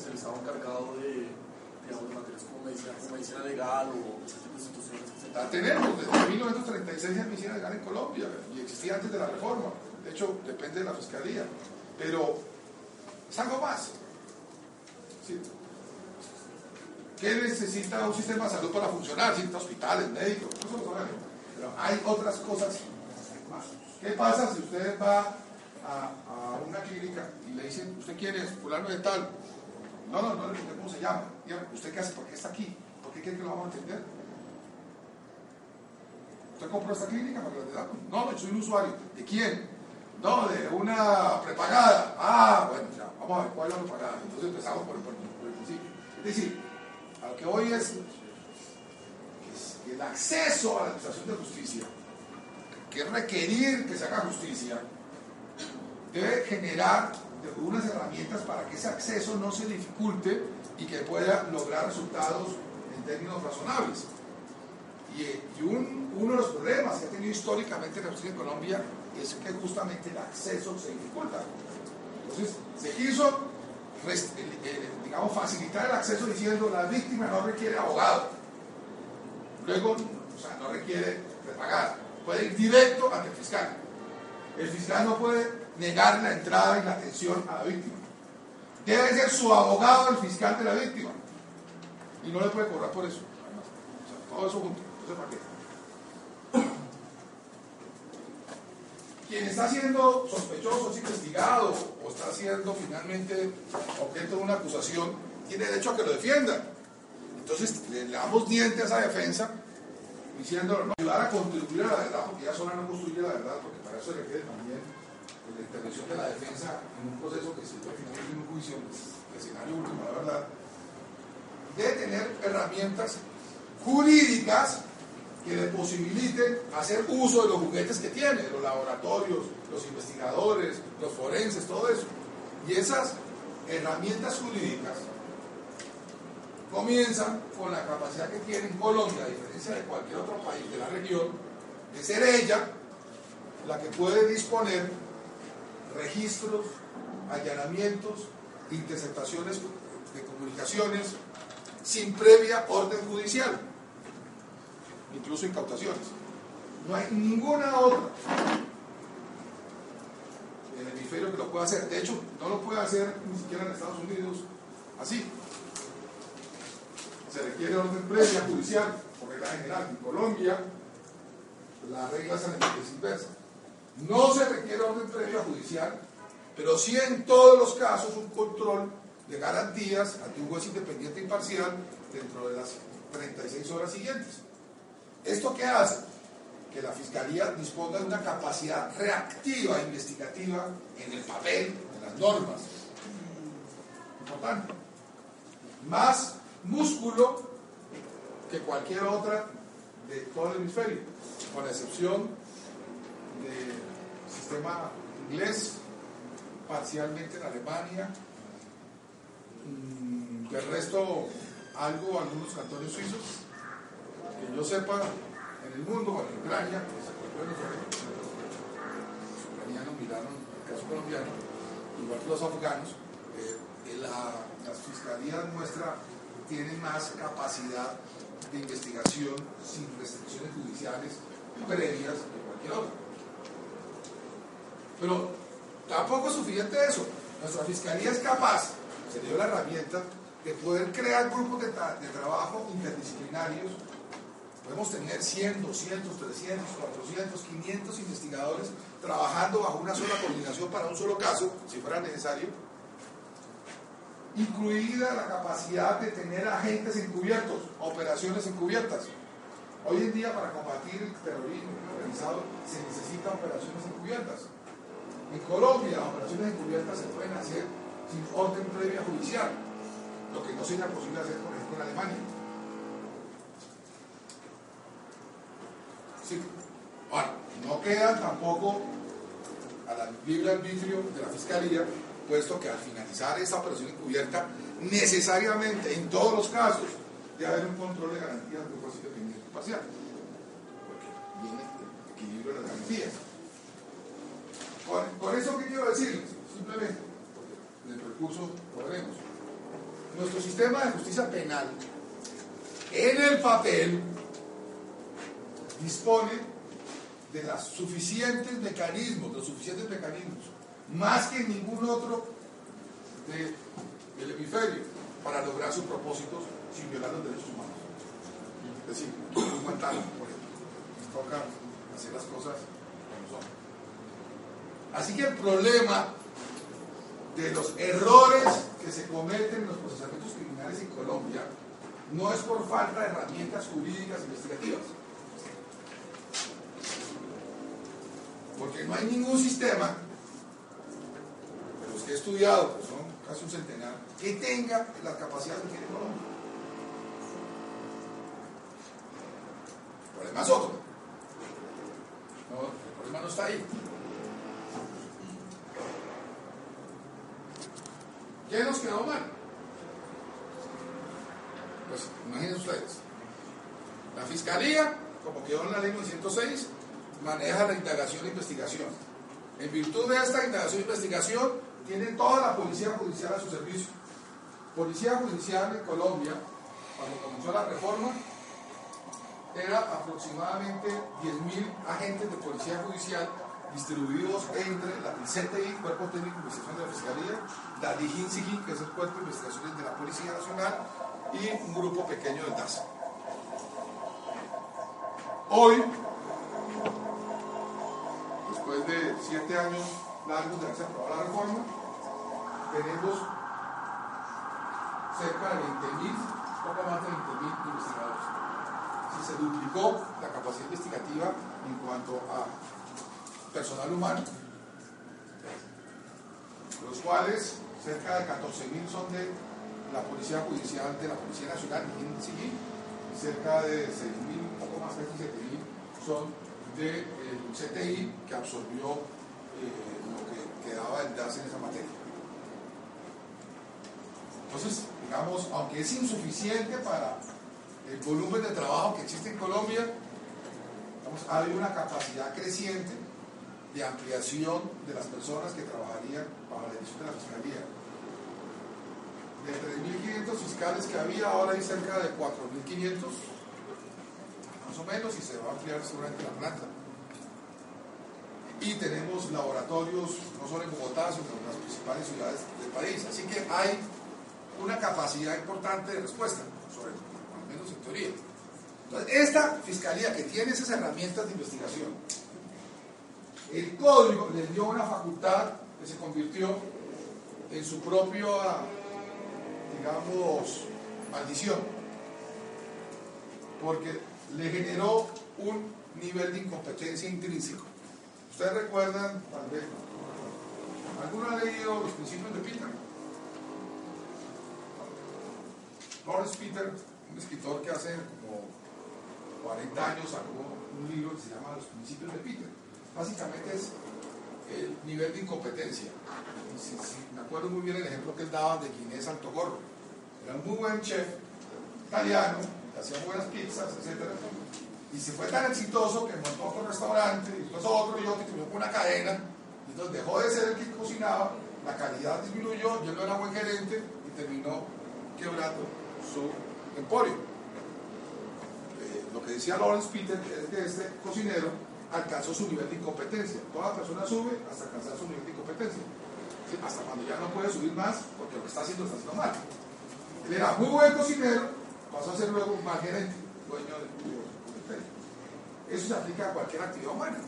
el Estado encargado de, digamos, materias como medicina, como medicina legal o ese tipo de instituciones que se La tenemos, desde 1936 hay medicina legal en Colombia y existía antes de la reforma. De hecho, depende de la fiscalía. Pero es algo más. ¿Qué necesita un sistema de salud para funcionar? Necesita hospitales, médicos. Pero hay otras cosas más. ¿Qué pasa si usted va a, a una clínica y le dicen, ¿usted quién es? Fulano de tal. No, no, no le pregunté cómo se llama. ¿usted qué hace? ¿Por qué está aquí? ¿Por qué cree que lo vamos a atender? ¿Usted compró esta clínica para que la atendamos? No, yo soy un usuario. ¿De quién? No, de una prepagada. Ah, bueno, ya, vamos a ver cuál es la prepagada. Entonces empezamos por el principio. Es decir, a lo que hoy es que el acceso a la administración de justicia, que es requerir que se haga justicia, debe generar unas herramientas para que ese acceso no se dificulte y que pueda lograr resultados en términos razonables. Y, un, uno de los problemas que ha tenido históricamente la justicia en Colombia es que justamente el acceso se dificulta. Entonces, se quiso, digamos, facilitar el acceso diciendo la víctima no requiere abogado. Luego, o sea, no requiere pagar. Puede ir directo ante el fiscal. El fiscal no puede negar la entrada y la atención a la víctima. Debe ser su abogado el fiscal de la víctima. Y no le puede cobrar por eso. Sea, todo eso junto. Entonces, ¿para qué? Quien está siendo sospechoso, es investigado o está siendo finalmente objeto de una acusación, tiene derecho a que lo defiendan. Entonces le, damos diente a esa defensa diciendo, no, ayudar a contribuir a la verdad, porque ya sola no construye la verdad, porque para eso requiere también la intervención de la defensa en un proceso que se finalmente en un juicio, el escenario último, la verdad, de tener herramientas jurídicas que le posibiliten hacer uso de los juguetes que tiene, los laboratorios, los investigadores, los forenses, todo eso. Y esas herramientas jurídicas comienzan con la capacidad que tiene Colombia, a diferencia de cualquier otro país de la región, de ser ella la que puede disponer registros, allanamientos, interceptaciones de comunicaciones sin previa orden judicial, incluso incautaciones. No hay ninguna otra en el hemisferio que lo pueda hacer. De hecho, no lo puede hacer ni siquiera en Estados Unidos así se requiere orden previa judicial, por regla general. En Colombia, la regla es inversa. No se requiere orden previa judicial, pero sí en todos los casos un control de garantías ante un juez independiente e imparcial dentro de las 36 horas siguientes. ¿Esto qué hace? Que la Fiscalía disponga de una capacidad reactiva, investigativa, en el papel, en las normas. Importante. Más músculo que cualquier otra de todo el hemisferio, con la excepción del sistema inglés, parcialmente en Alemania, mm, el resto algo, algunos cantones suizos, que yo sepa, en el mundo, en Ucrania, los ucranianos miraron el caso colombiano, igual que los afganos, la, las fiscalías muestra tiene más capacidad de investigación sin restricciones judiciales previas que cualquier otro. Pero tampoco es suficiente eso. Nuestra fiscalía es capaz, se dio la herramienta, de poder crear grupos de, trabajo interdisciplinarios. Podemos tener 100, 200, 300, 400, 500 investigadores trabajando bajo una sola coordinación para un solo caso, si fuera necesario incluida la capacidad de tener agentes encubiertos, operaciones encubiertas. Hoy en día para combatir el terrorismo organizado se necesitan operaciones encubiertas. En Colombia operaciones encubiertas se pueden hacer sin orden previa judicial, lo que no sería posible hacer, por ejemplo, en Alemania. Ahora, no quedan tampoco a la libre arbitrio de la Fiscalía puesto que al finalizar esa operación encubierta, necesariamente en todos los casos debe haber un control de garantías de juez independiente parcial, porque viene el equilibrio de las garantías. Con, eso, ¿qué quiero decirles? Simplemente, en el percurso podremos. Nuestro sistema de justicia penal, en el papel, dispone de los suficientes mecanismos, los suficientes mecanismos más que ningún otro del hemisferio para lograr sus propósitos sin violar los derechos humanos. Es decir, un por ejemplo, nos toca hacer las cosas como son. Así que el problema de los errores que se cometen en los procesamientos criminales en Colombia no es por falta de herramientas jurídicas investigativas. Porque no hay ningún sistema que he estudiado, que son casi un centenar, que tenga la capacidad que tiene Colombia. El problema es otro. No, el problema no está ahí. ¿Qué nos quedó mal? Pues imagínense ustedes. La fiscalía, como quedó en la ley 906, maneja la indagación e investigación. En virtud de esta indagación e investigación, tiene toda la policía judicial a su servicio. Policía judicial en Colombia, cuando comenzó la reforma, era aproximadamente 10.000 agentes de policía judicial distribuidos entre la CTI, Cuerpo Técnico de Investigación de la Fiscalía, la DIGINSIGI, que es el Cuerpo de Investigaciones de la Policía Nacional, y un grupo pequeño de DASA. Hoy, después de siete años largos de haberse aprobado la reforma, tenemos cerca de 20.000 poco más de 20.000 investigadores. Se duplicó la capacidad investigativa en cuanto a personal humano, los cuales cerca de 14.000 son de la Policía Judicial de la Policía Nacional y cerca de 6.000, un poco más de 7.000 son del CTI que absorbió eh, lo que quedaba de darse en esa materia. Entonces, digamos, aunque es insuficiente para el volumen de trabajo que existe en Colombia, digamos, hay una capacidad creciente de ampliación de las personas que trabajarían para la edición de la fiscalía. De 3.500 fiscales que había, ahora hay cerca de 4.500, más o menos, y se va a ampliar seguramente la planta. Y tenemos laboratorios, no solo en Bogotá, sino en las principales ciudades del país. Así que hay una capacidad importante de respuesta, sobre, al menos en teoría. Entonces, esta fiscalía que tiene esas herramientas de investigación, el código le dio una facultad que se convirtió en su propia, digamos, maldición, porque le generó un nivel de incompetencia intrínseco. Ustedes recuerdan, tal vez, ¿alguno ha leído los principios de Peter? Lawrence Peter, un escritor que hace como 40 años sacó un libro que se llama Los Principios de Peter. Básicamente es el nivel de incompetencia. me acuerdo muy bien el ejemplo que él daba de Guinés Gorro. Era un muy buen chef italiano, hacía buenas pizzas, etc. Y se fue tan exitoso que montó otro restaurante, y después otro y otro, y con una cadena. Y entonces dejó de ser el que cocinaba, la calidad disminuyó, y él no era buen gerente y terminó quebrando su emporio. Eh, lo que decía Lawrence Peter es que este cocinero alcanzó su nivel de incompetencia. Toda persona sube hasta alcanzar su nivel de incompetencia. Hasta cuando ya no puede subir más porque lo que está haciendo está haciendo mal. Él era muy buen cocinero, pasó a ser luego un mal gerente, dueño del imperio. Eso se aplica a cualquier actividad humana.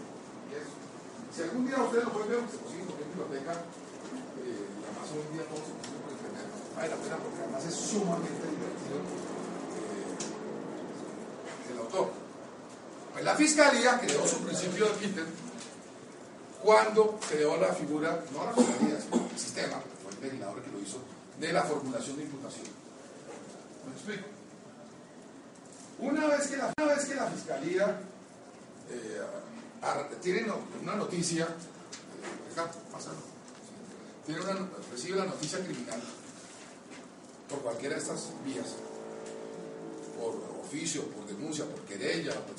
si algún día ustedes lo pueden ver, se consiguen en biblioteca, eh, además hoy en día todo se consigue por internet, vale la pena porque además es sumamente divertido eh, el autor. Pues la fiscalía creó su principio de Peter cuando creó la figura, no la fiscalía, sino el sistema, fue el legislador que lo hizo, de la formulación de imputación. ¿Me explico? Una vez que la, una vez que la fiscalía tiene una noticia, una, recibe la noticia criminal por cualquiera de estas vías, por oficio, por denuncia, por querella, por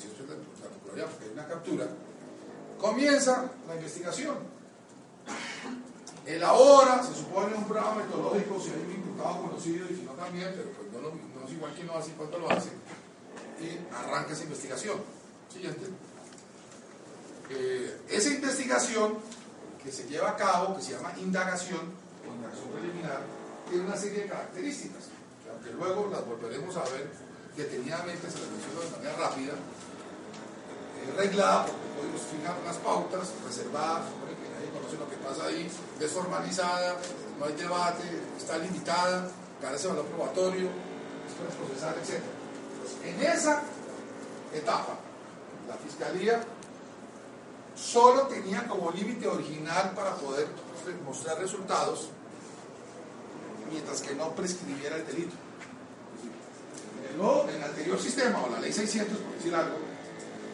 porque una captura, comienza la investigación. El ahora se supone un programa metodológico si hay un imputado conocido y si no también, pero pues no, no, es igual que no hace cuánto lo hace, y arranca esa investigación. Siguiente. Eh, esa investigación que se lleva a cabo, que se llama indagación o indagación preliminar, tiene una serie de características, que luego las volveremos a ver detenidamente, se las menciono de manera rápida, eh, reglada, porque podemos fijar unas pautas, reservadas, que nadie conoce lo que pasa ahí, desformalizada, no hay debate, está limitada, carece de valor probatorio, es procesar, etc. En esa etapa, la Fiscalía solo tenía como límite original para poder mostrar resultados mientras que no prescribiera el delito. En el, anterior sistema, o la ley 600, por decir algo,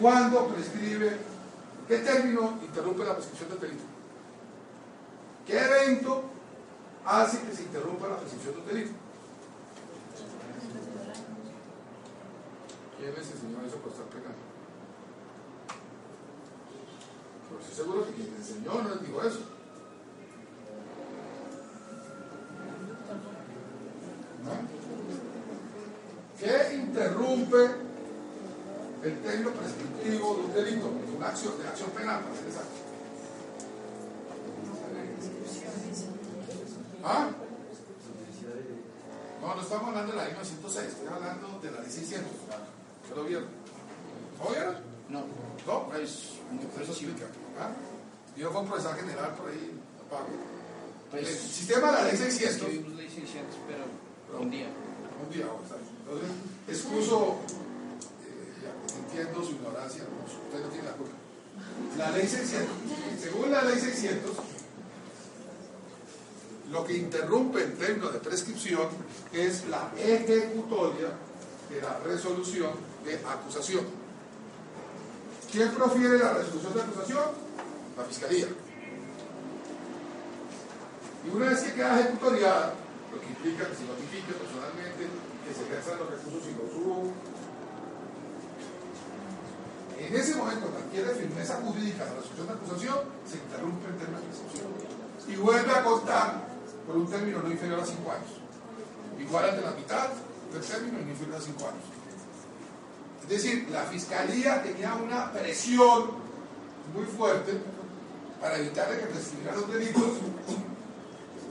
cuando prescribe, ¿qué término interrumpe la prescripción del delito? ¿Qué evento hace que se interrumpa la prescripción del delito? ¿Quién les enseñó eso por estar pegando? Pero estoy seguro que quien me enseñó no les dijo eso. ¿Qué interrumpe el término prescriptivo de un delito? De una acción, de acción penal, para ser exacto. ¿Ah? No, no estamos hablando de la ley 906, estoy hablando de la ley 600. ¿Se lo vieron? ¿No vieron? No. No, pues, eso explica. ¿Ah? Yo fue un profesor general por ahí, Pablo. Pues, el sistema de la ley 600. Escribimos ley 600, pero un día. Un día, Entonces, excuso, su ignorancia, usted no tiene la culpa. La ley 600, según la ley 600, lo que interrumpe en términos de prescripción es la ejecutoria de la resolución de acusación. ¿Quién profiere la resolución de acusación? La Fiscalía. Y una vez que queda ejecutoriada, lo que implica que se notifique personalmente, que se ejerzan los recursos y los hubo. En ese momento, cualquier firmeza jurídica de la resolución de acusación, se interrumpe el término de prescripción. Y vuelve a contar por un término no inferior a 5 años. Igual al de la mitad del término no inferior a 5 años. Es decir, la fiscalía tenía una presión muy fuerte para evitar que prescribieran los delitos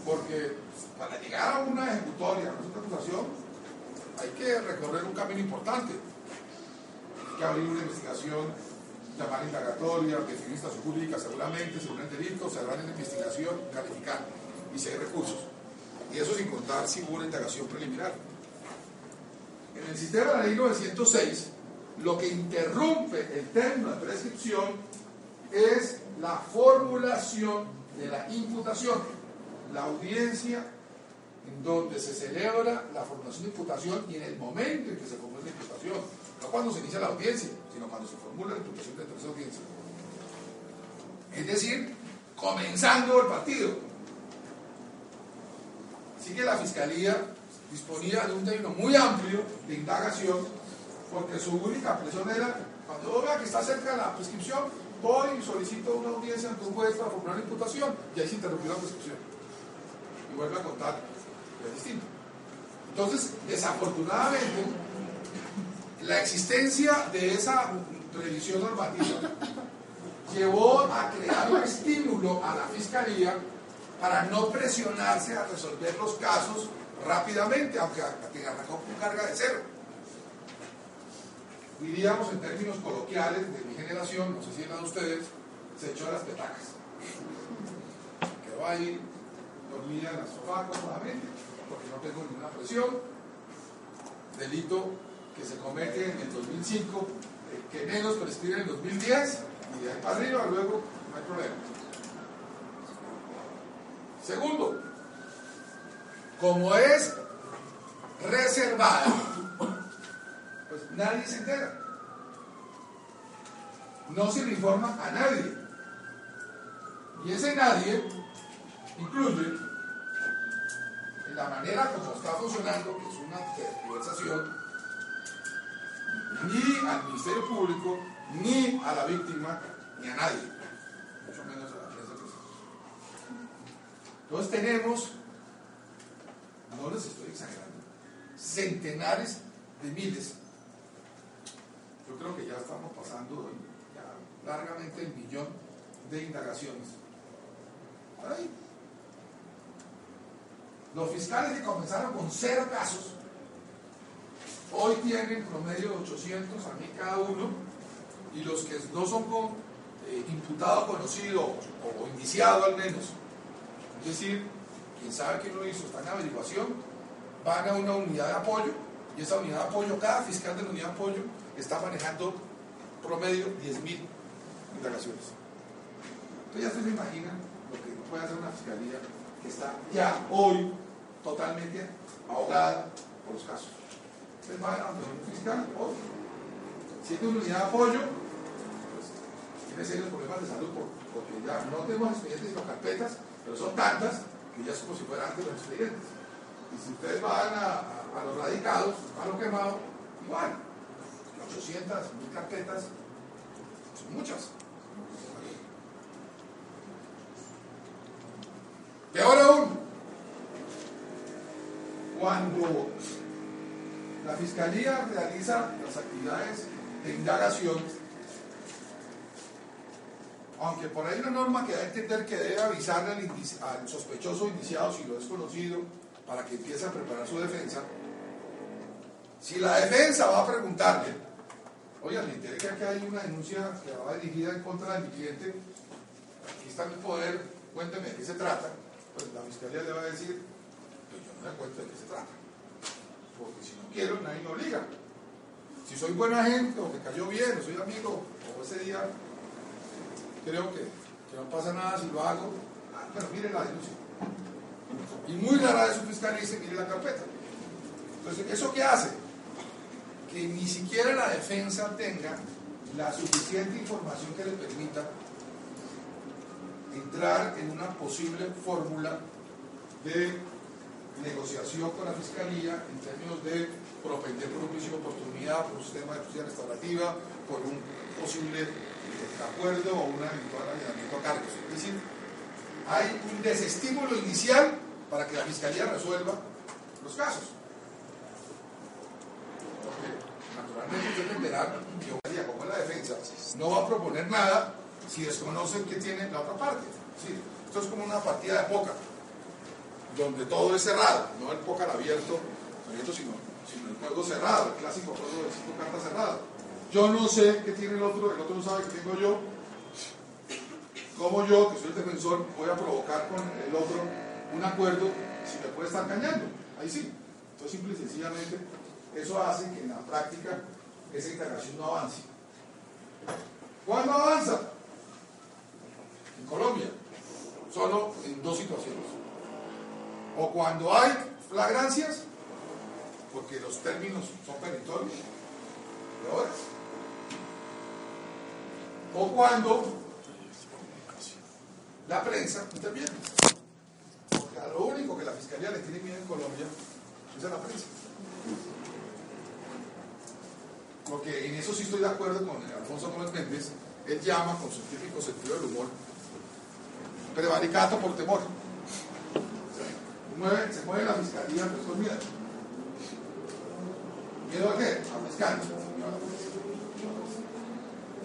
porque para llegar a una ejecutoria, a una acusación, hay que recorrer un camino importante. Que abrir una investigación, llamar indagatoria, definir estación jurídica, seguramente, el delito, cerrar la investigación, calificar, y si hay recursos. Y eso sin contar si hubo una indagación preliminar. En el sistema de la ley 906, lo que interrumpe el término de prescripción es la formulación de la imputación la audiencia en donde se celebra la formación de imputación y en el momento en que se formula la imputación, cuando se inicia la audiencia, sino cuando se formula la imputación de esa audiencia. Es decir, comenzando el partido. Así que la Fiscalía disponía de un término muy amplio de indagación, porque su única presión era, cuando vea que está cerca de la prescripción, voy y solicito una audiencia ante un juez para formular la imputación, y ahí se interrumpió la prescripción vuelve a contar, es distinto. Entonces, desafortunadamente, la existencia de esa revisión normativa llevó a crear un estímulo a la fiscalía para no presionarse a resolver los casos rápidamente, aunque arrancó con carga de cero. Diríamos en términos coloquiales de mi generación, no sé si eran ustedes, se echó a las petacas. Quedó ahí dormía en la sofá cómodamente, porque no tengo ninguna presión. Delito que se comete en el 2005, eh, que menos prescribe en el 2010, y de ahí para arriba luego no hay problema. Segundo, como es reservada, pues nadie se entera. No se le informa a nadie. Y ese nadie incluye la manera como está funcionando, que es una tergiversación, ni al Ministerio Público, ni a la víctima, ni a nadie, mucho menos a la prensa Entonces tenemos, no les estoy exagerando, centenares de miles. Yo creo que ya estamos pasando ya largamente el millón de indagaciones. Ahí los fiscales que comenzaron con cero casos, hoy tienen promedio de 800 a mí cada uno, y los que no son con eh, imputado conocido o, indiciado al menos, es decir, quien sabe quién lo hizo, está en averiguación, van a una unidad de apoyo, y esa unidad de apoyo, cada fiscal de la unidad de apoyo está manejando promedio 10.000 indagaciones. Entonces ya se imaginan lo que puede hacer una fiscalía que está ya hoy totalmente ahogada por los casos. Ustedes van a un fiscal o si una unidad de apoyo, pues tiene serios problemas de salud porque ya no tenemos expedientes sino carpetas, pero son tantas que ya es como si fueran antes los expedientes. Y si ustedes van a, los radicados, a los quemados, igual, 800, 1000 carpetas, son muchas. Peor aún, cuando la Fiscalía realiza las actividades de indagación, aunque por ahí una norma que da a entender que debe avisarle al, sospechoso iniciado si lo es conocido para que empiece a preparar su defensa, si la defensa va a preguntarle, oye, me interesa que hay una denuncia que va dirigida en contra de mi cliente, aquí está mi poder, cuénteme de qué se trata, pues la fiscalía le va a decir, cuento de qué se trata. Porque si no quiero, nadie me obliga. Si soy buena gente, o me cayó bien, o soy amigo, o ese día creo que, no pasa nada si lo hago, ah, bueno, mire la denuncia. Y muy rara vez un fiscal dice, mire la carpeta. Entonces, ¿eso qué hace? Que ni siquiera la defensa tenga la suficiente información que le permita entrar en una posible fórmula de negociación con la Fiscalía en términos de propender por un principio de oportunidad, por un sistema de justicia restaurativa, por un posible acuerdo o un eventual allanamiento a cargos. Es decir, hay un desestímulo inicial para que la Fiscalía resuelva los casos. Porque naturalmente usted entenderá que como la defensa no va a proponer nada si desconocen que tiene la otra parte. Esto es como una partida de póker, donde todo es cerrado, no el póker abierto, abierto sino, sino el juego cerrado, el clásico juego de cinco cartas cerradas. Yo no sé qué tiene el otro, el otro no sabe qué tengo yo. Como yo, que soy el defensor, voy a provocar con el otro un acuerdo si me puede estar cañando. Ahí sí. Entonces, simple y sencillamente, eso hace que en la práctica esa integración no avance. ¿Cuándo avanza? En Colombia. Solo en dos situaciones. O cuando hay flagrancias, porque los términos son peritorios, de horas. O cuando la prensa interviene. Porque a lo único que la fiscalía le tiene miedo en Colombia es a la prensa. Porque en eso sí estoy de acuerdo con Alfonso Gómez Méndez, él llama con su típico sentido del humor prevaricato por temor. Se mueve, la fiscalía, pero con miedo. ¿Miedo a qué? A pescar.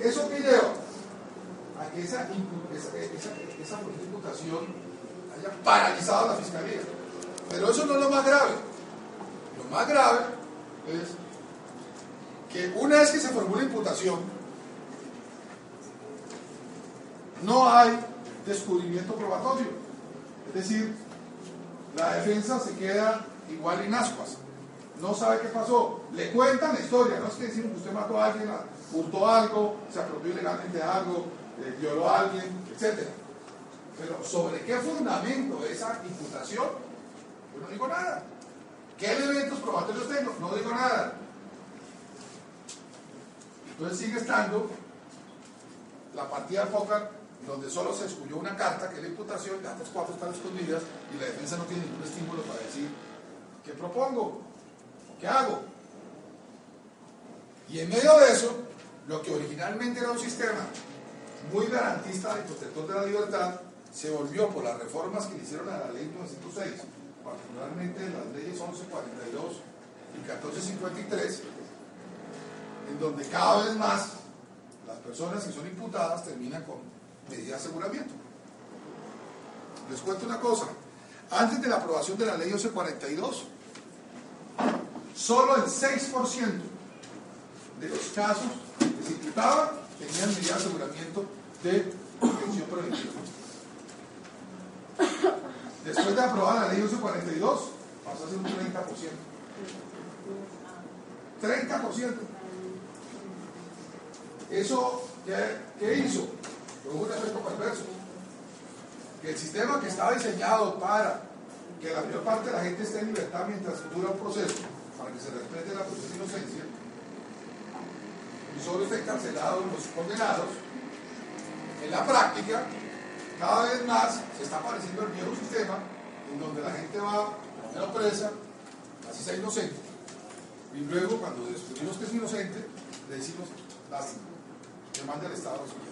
¿Eso qué lleva? A que esa, esa, esa, imputación haya paralizado la fiscalía. Pero eso no es lo más grave. Lo más grave es que una vez que se formula imputación, no hay descubrimiento probatorio. Es decir, la defensa se queda igual en ascuas. No sabe qué pasó. Le cuentan la historia. No es que decimos que usted mató a alguien, hurtó algo, se apropió ilegalmente de algo, eh, violó a alguien, etc. Pero sobre qué fundamento esa imputación, yo no digo nada. ¿Qué elementos probatorios tengo? No digo nada. Entonces sigue estando la partida de donde solo se excluyó una carta, que es la imputación, las otras cuatro están escondidas y la defensa no tiene ningún estímulo para decir qué propongo, qué hago. Y en medio de eso, lo que originalmente era un sistema muy garantista y protector de la libertad, se volvió por las reformas que hicieron a la ley 906, particularmente las leyes 1142 y 1453, en donde cada vez más las personas que son imputadas terminan con medida de aseguramiento. Les cuento una cosa. Antes de la aprobación de la ley 1142, solo el 6% de los casos que se imputaban tenían medida de aseguramiento de protección preventiva. Después de aprobar la ley 1142, pasó a ser un 30%. 30%. ¿Eso qué, hizo? Tuvo un efecto perverso. Que el sistema que estaba diseñado para que la mayor parte de la gente esté en libertad mientras dura un proceso, para que se respete la presunción de inocencia, y solo estén encarcelados los condenados, en la práctica, cada vez más se está apareciendo el viejo sistema en donde la gente va primero presa, así sea inocente, y luego cuando descubrimos que es inocente, le decimos lástima demanda del Estado Y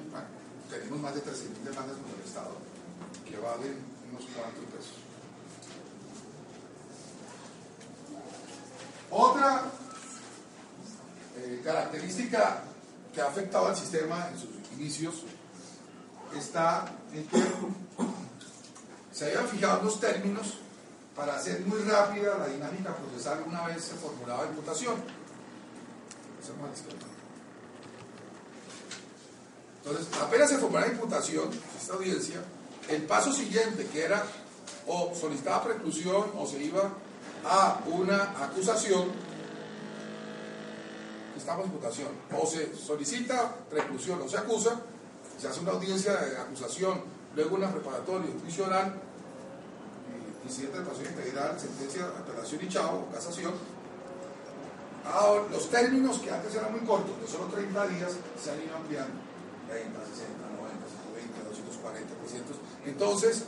bueno, tenemos más de 300 demandas con el Estado que valen unos cuantos pesos. Otra eh, característica que ha afectado al sistema en sus inicios está en que se habían fijado unos términos para hacer muy rápida la dinámica procesal una vez se formulaba la imputación. Entonces, apenas se formó la imputación, esta audiencia, el paso siguiente, que era o solicitaba preclusión o se iba a una acusación, estamos en votación, o se solicita preclusión o se acusa, se hace una audiencia de acusación, luego una preparatoria, juicio oral, incidente de pasión integral, sentencia, apelación y chavo, casación. Ahora, los términos que antes eran muy cortos, de solo 30 días, se han ido ampliando. 30, 60, 90, 120, 240, 300. Entonces,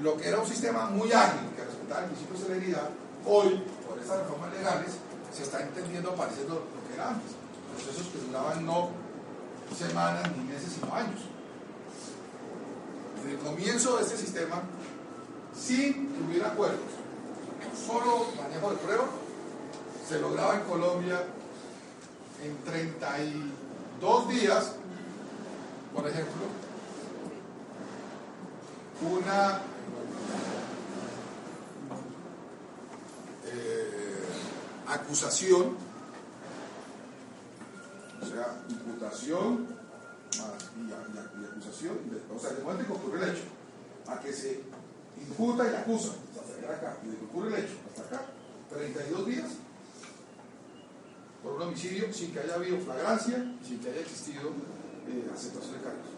lo que era un sistema muy ágil, que respetaba el principio de celeridad, hoy, por estas reformas legales, se está entendiendo pareciendo lo que era antes. Procesos que duraban no semanas ni meses, sino años. En el comienzo de este sistema, sin hubiera acuerdos, solo manejo de prueba, se lograba en Colombia en 32 días, por ejemplo, una eh, acusación, o sea, imputación y, acusación, o sea, de momento que ocurre el hecho, a que se imputa y acusa, hasta acá, y de que ocurre el hecho, hasta acá, 32 días por un homicidio sin que haya habido flagrancia, sin que haya existido eh, aceptación de cargos.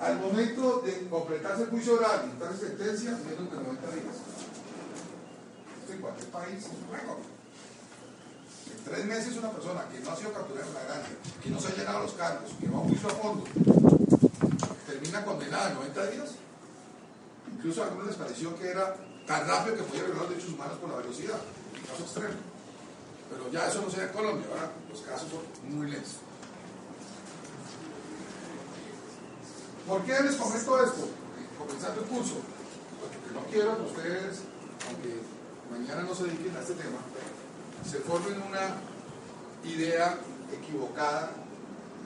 Al momento de completarse el juicio oral y dictarse sentencia, menos de 90 días. Esto en cualquier país es un récord. En tres meses una persona que no ha sido capturada en flagrancia, que no se ha llenado los cargos, que va a un juicio a fondo, termina condenada en 90 días. Incluso a algunos les pareció que era tan rápido que podía violar los derechos humanos por la velocidad, en caso extremo. Pero ya eso no se da en Colombia, ahora los casos son muy lentos. ¿Por qué les comento esto? Comenzando el curso, porque no quiero que ustedes, aunque mañana no se dediquen a este tema, se formen una idea equivocada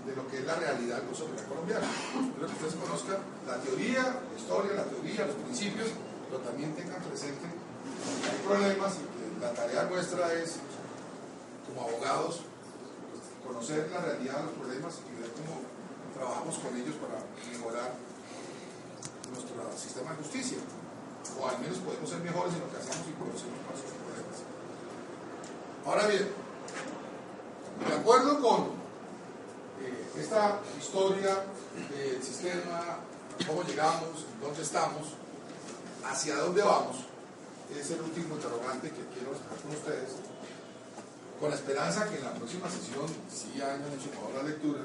de lo que es la realidad de la colombiana. Quiero que ustedes conozcan la teoría, la historia, la teoría, los principios, pero también tengan presente que hay problemas y que la tarea nuestra es, como abogados, conocer la realidad de los problemas y ver cómo trabajamos con ellos para mejorar nuestro sistema de justicia. O al menos podemos ser mejores en lo que hacemos y conocemos más los problemas. Ahora bien, de acuerdo con eh, esta historia del sistema, cómo llegamos, dónde estamos, hacia dónde vamos, es el último interrogante que quiero dejar con ustedes, con la esperanza que en la próxima sesión, si hayan hecho la lectura,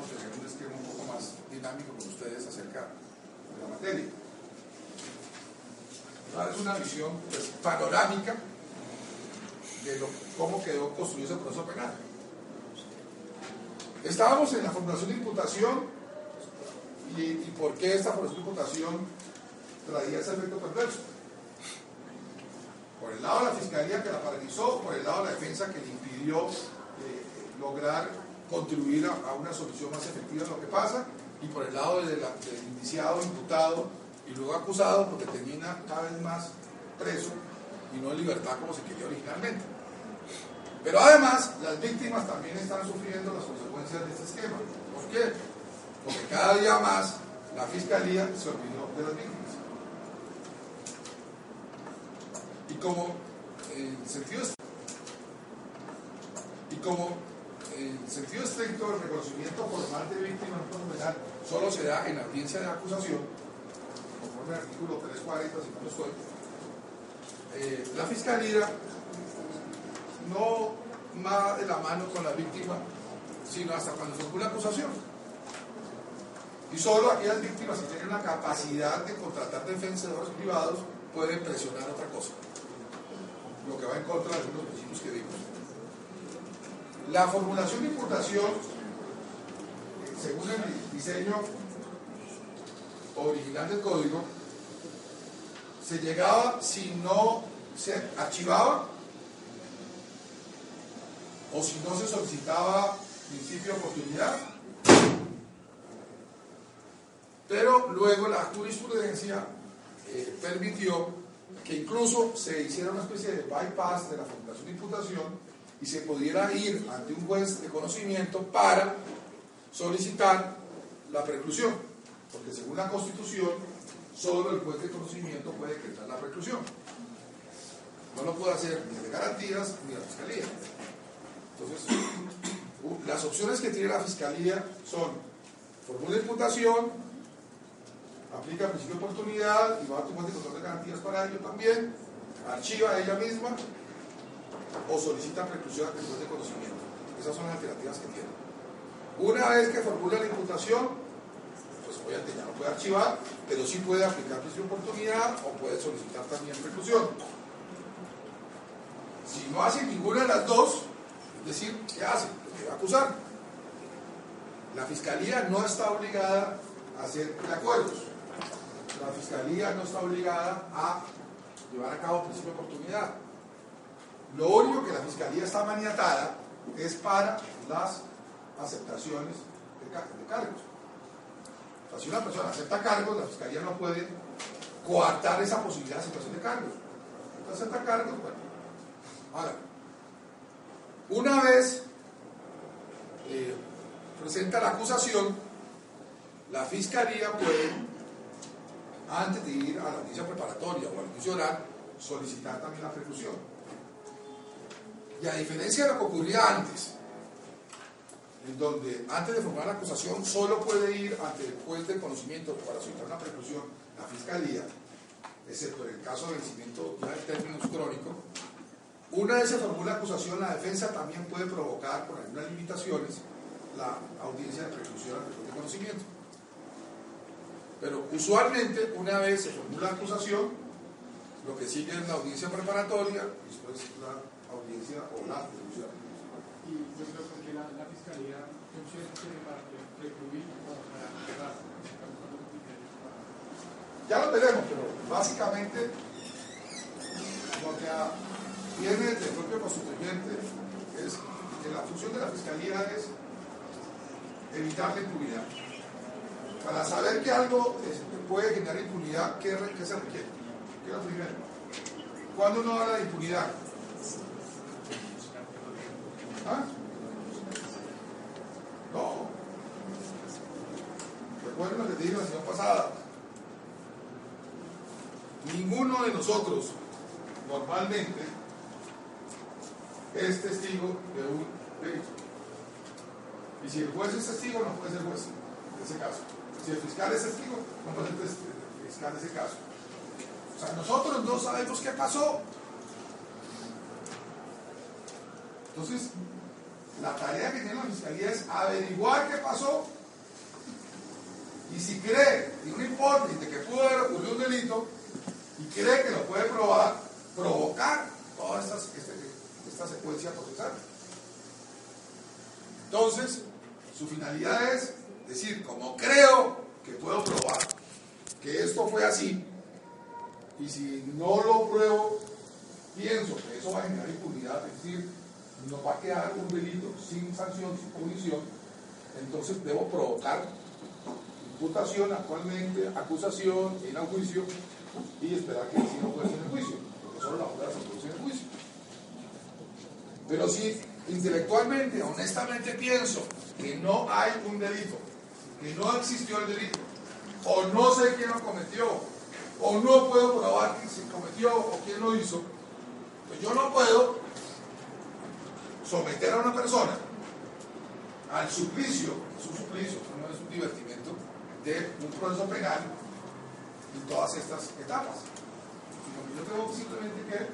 vamos a tener un esquema un poco más dinámico con ustedes acerca de la materia. Es una visión pues, panorámica de cómo quedó construido ese proceso penal. Estábamos en la formulación de imputación y, y por qué esta formulación de imputación traía ese efecto perverso. Por el lado de la fiscalía que la paralizó, por el lado de la defensa que le impidió eh, lograr contribuir a, una solución más efectiva de lo que pasa, y por el lado del indiciado, imputado y luego acusado, porque termina cada vez más preso y no en libertad como se quería originalmente. Pero además, las víctimas también están sufriendo las consecuencias de este esquema. ¿Por qué? Porque cada día más la fiscalía se olvidó de las víctimas. Y como en sentido y como en sentido estricto el reconocimiento formal de víctima en penal solo se da en la audiencia de acusación, conforme al artículo 340, si no estoy, eh, la fiscalía no va de la mano con la víctima, sino hasta cuando se ocurre la acusación. Y solo aquellas víctimas que tienen la capacidad de contratar defensores privados pueden presionar otra cosa, lo que va en contra de algunos principios que vimos. La formulación de imputación, según el diseño original del código, se llegaba si no se archivaba o si no se solicitaba principio de oportunidad. Pero luego la jurisprudencia eh, permitió que incluso se hiciera una especie de bypass de la formulación de imputación y se pudiera ir ante un juez de conocimiento para solicitar la preclusión, porque según la Constitución solo el juez de conocimiento puede decretar la preclusión. No lo puede hacer ni de garantías ni la fiscalía. Entonces, las opciones que tiene la fiscalía son formula imputación, aplica el principio de oportunidad y va a tomar de control de garantías para ello también, archiva ella misma o solicita preclusión al juez de conocimiento. Esas son las alternativas que tiene. Una vez que formula la imputación, pues obviamente ya no puede archivar, pero sí puede aplicar de oportunidad o puede solicitar también preclusión. Si no hace ninguna de las dos, es decir, ¿qué hace? Lo va a acusar. La fiscalía no está obligada a hacer acuerdos. La fiscalía no está obligada a llevar a cabo principio de oportunidad. Lo único que la fiscalía está maniatada es para las aceptaciones de, cargos. O si una persona acepta cargos, la fiscalía no puede coartar esa posibilidad de aceptación de cargos. Si acepta cargos, bueno. Ahora, una vez eh, presenta la acusación, la fiscalía puede, antes de ir a la audiencia preparatoria o al juicio oral, solicitar también la preclusión. Y a diferencia de lo que ocurría antes, en donde antes de formar la acusación solo puede ir ante el juez de conocimiento para solicitar una preclusión la fiscalía, excepto en el caso de vencimiento ya de términos crónico, una vez se formula la acusación, la defensa también puede provocar, por algunas limitaciones, la audiencia de preclusión al juez de conocimiento. Pero usualmente, una vez se formula la acusación, lo que sigue es la audiencia preparatoria, y después la audiencia o la preclusión. Y yo creo que la, la fiscalía, ¿qué opciones tiene para precluir o para cerrar? Ya lo veremos, pero básicamente lo que viene del propio constituyente es que la función de la fiscalía es evitar la impunidad. Para saber que algo puede generar impunidad, ¿qué, qué se requiere? ¿Qué es lo primero? ¿Cuándo uno habla de impunidad? ¿Ah? No. Recuerden lo que te dije la semana pasada. Ninguno de nosotros normalmente es testigo de un delito. Y si el juez es testigo, no puede ser juez en ese caso. Si el fiscal es testigo, no puede ser fiscal en ese caso. O sea, nosotros no sabemos qué pasó. Entonces, la tarea que tiene la fiscalía es averiguar qué pasó. Y si cree, tiene una hipótesis de que pudo haber ocurrido un delito, y cree que lo puede probar, provocar todas estas, este, esta secuencia procesal. Entonces, su finalidad es decir, como creo que puedo probar que esto fue así, y si no lo pruebo, pienso que eso va a generar impunidad, es decir, nos va a quedar un delito sin sanción, sin punición, entonces debo provocar imputación actualmente, acusación, ir a juicio y esperar que si no puede ser el juicio, porque solo la obra se produce en el juicio. Pero si intelectualmente, honestamente pienso que no hay un delito, que no existió el delito, o no sé quién lo cometió, o no puedo probar quién se cometió o quién lo hizo, pues yo no puedo someter a una persona al suplicio, es un suplicio, no es un divertimento, de un proceso penal en todas estas etapas. Yo tengo simplemente que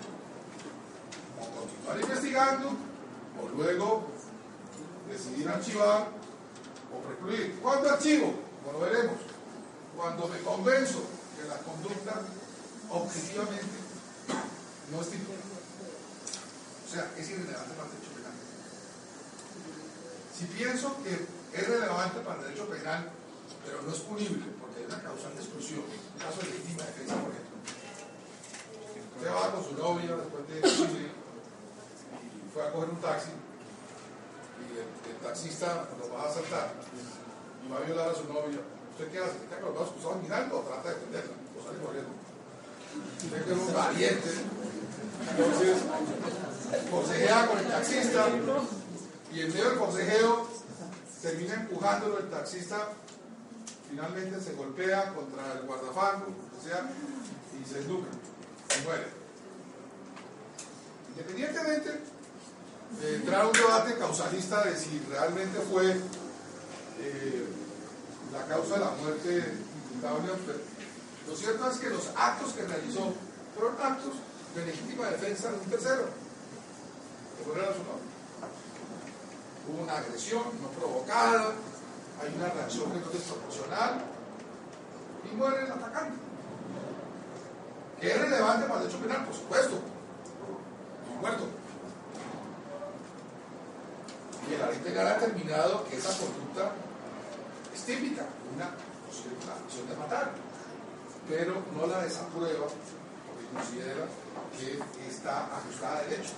o continuar investigando, o luego decidir archivar o precluir. ¿Cuándo archivo? Bueno, veremos. Cuando me convenzo que la conducta objetivamente no es tipo. O sea, es irrelevante para el penal. Si pienso que es relevante para el derecho penal, pero no es punible porque hay una causal de exclusión, en caso de legítima defensa, por ejemplo. Usted va con su novia después de fue a coger un taxi y el, taxista lo va a asaltar y va a violar a su novia. ¿Usted qué hace? ¿Está con los brazos mirando o trata de defenderla? O sale corriendo. Usted que es un valiente. Entonces, consejea con el taxista y en medio del consejeo termina empujándolo el taxista finalmente se golpea contra el guardafango, o sea, y se educa, y muere. Independientemente de entrar a un debate causalista de si realmente fue eh, la causa de la muerte de lo cierto es que los actos que realizó fueron actos de legítima defensa de un tercero, que era su nombre. Hubo una agresión no provocada, hay una reacción que no es desproporcional y muere el atacante. ¿Que es relevante para el hecho penal? Por supuesto. muerto. Y el penal ha determinado que esa conducta es típica, una acción de matar, pero no la desaprueba porque considera que está ajustada a derecho,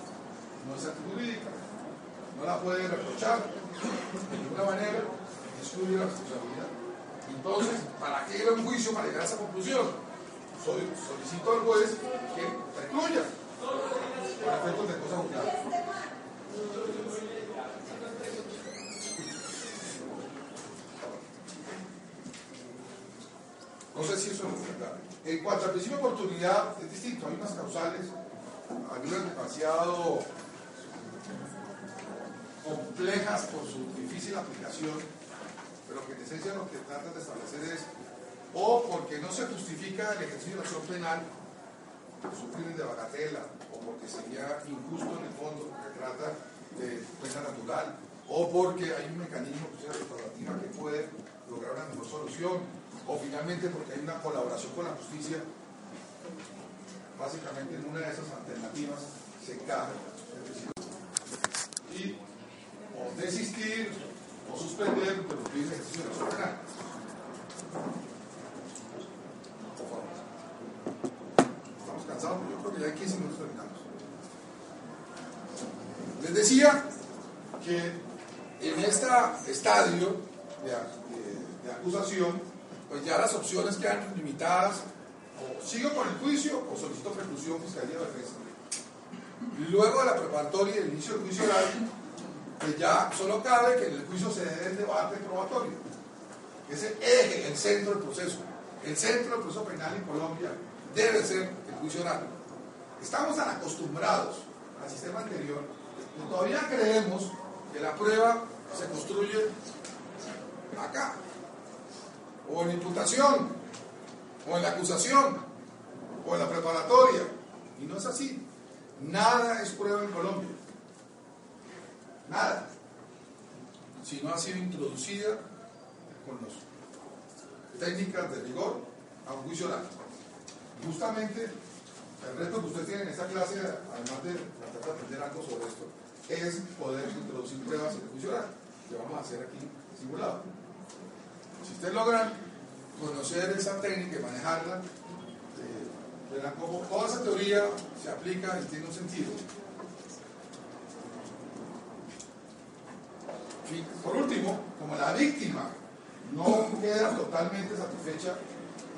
no es jurídica, no la puede reprochar de ninguna manera excluye la responsabilidad. Entonces, ¿para qué ir un juicio para llegar a esa conclusión? Solicito al juez que recluya por efectos de cosa juzgada. No sé si eso es verdad. En cuanto al principio de oportunidad, es distinto. Hay unas causales, hay unas demasiado complejas por su difícil aplicación pero que en esencia lo que trata de establecer es o porque no se justifica el ejercicio de la acción penal por su crimen de bagatela o porque sería injusto en el fondo porque trata de pena natural o porque hay un mecanismo de restaurativa que puede lograr una mejor solución o finalmente porque hay una colaboración con la justicia básicamente en una de esas alternativas se encaja o desistir o suspender, pero de penal. Por favor. Estamos cansados, yo creo que ya hay 15 minutos terminamos. Les decía que en este estadio de, de, acusación, pues ya las opciones quedan limitadas, o sigo con el juicio o solicito preclusión, fiscalía o defensa. Luego de la preparatoria y el inicio del juicio oral, que ya solo cabe que en el juicio se dé el debate probatorio. Ese eje, el centro del proceso. El centro del proceso penal en Colombia debe ser el juicio oral. Estamos tan acostumbrados al sistema anterior que todavía creemos que la prueba se construye acá, o en imputación, o en la acusación, o en la preparatoria. Y no es así. Nada es prueba en Colombia. Nada. Si no ha sido introducida con las técnicas de rigor a un juicio oral. Justamente, el reto que usted tiene en esta clase, además de tratar de aprender algo sobre esto, es poder introducir pruebas en el juicio oral, que vamos a hacer aquí simulado. Si ustedes logran conocer esa técnica y manejarla, eh, verán cómo toda esa teoría se aplica y tiene un sentido. Por último, como la víctima no queda totalmente satisfecha,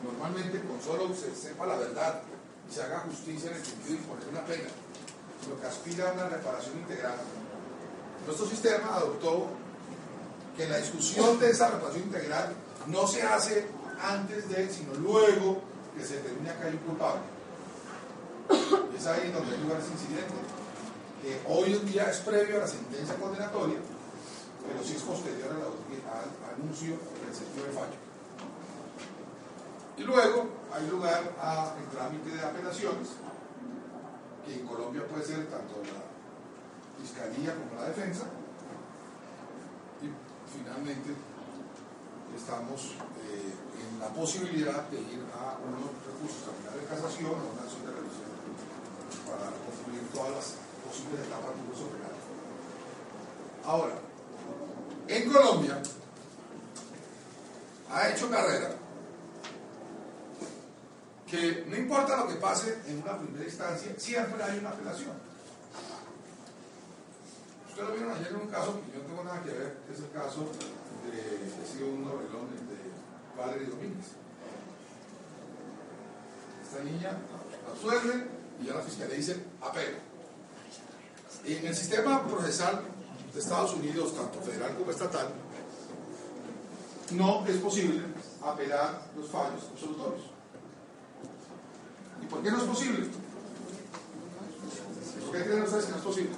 normalmente con solo se sepa la verdad y se haga justicia en el sentido de imponer una pena, lo que aspira a una reparación integral. Nuestro sistema adoptó que la discusión de esa reparación integral no se hace antes de, sino luego que se determina que hay un culpable. es ahí donde hay lugar ese incidente, que hoy en día es previo a la sentencia condenatoria pero sí es posterior al, anuncio del sentido de fallo. Y luego hay lugar a el trámite de apelaciones, que en Colombia puede ser tanto la fiscalía como la defensa. Y finalmente estamos eh, en la posibilidad de ir a unos recursos de casación o una acción de revisión para concluir todas las posibles etapas de uso penal. Ahora, en Colombia ha hecho carrera que no importa lo que pase en una primera instancia, siempre hay una apelación. Ustedes lo vieron ayer en un caso que yo no tengo nada que ver, que es el caso de, he sido un de Valerie Domínguez. Esta niña la absuelve y ya la fiscalía dice apelo. Y en el sistema procesal de Estados Unidos, tanto federal como estatal, no es posible apelar los fallos absolutorios. ¿Y por qué no es posible? ¿Por qué creen ustedes que no es posible?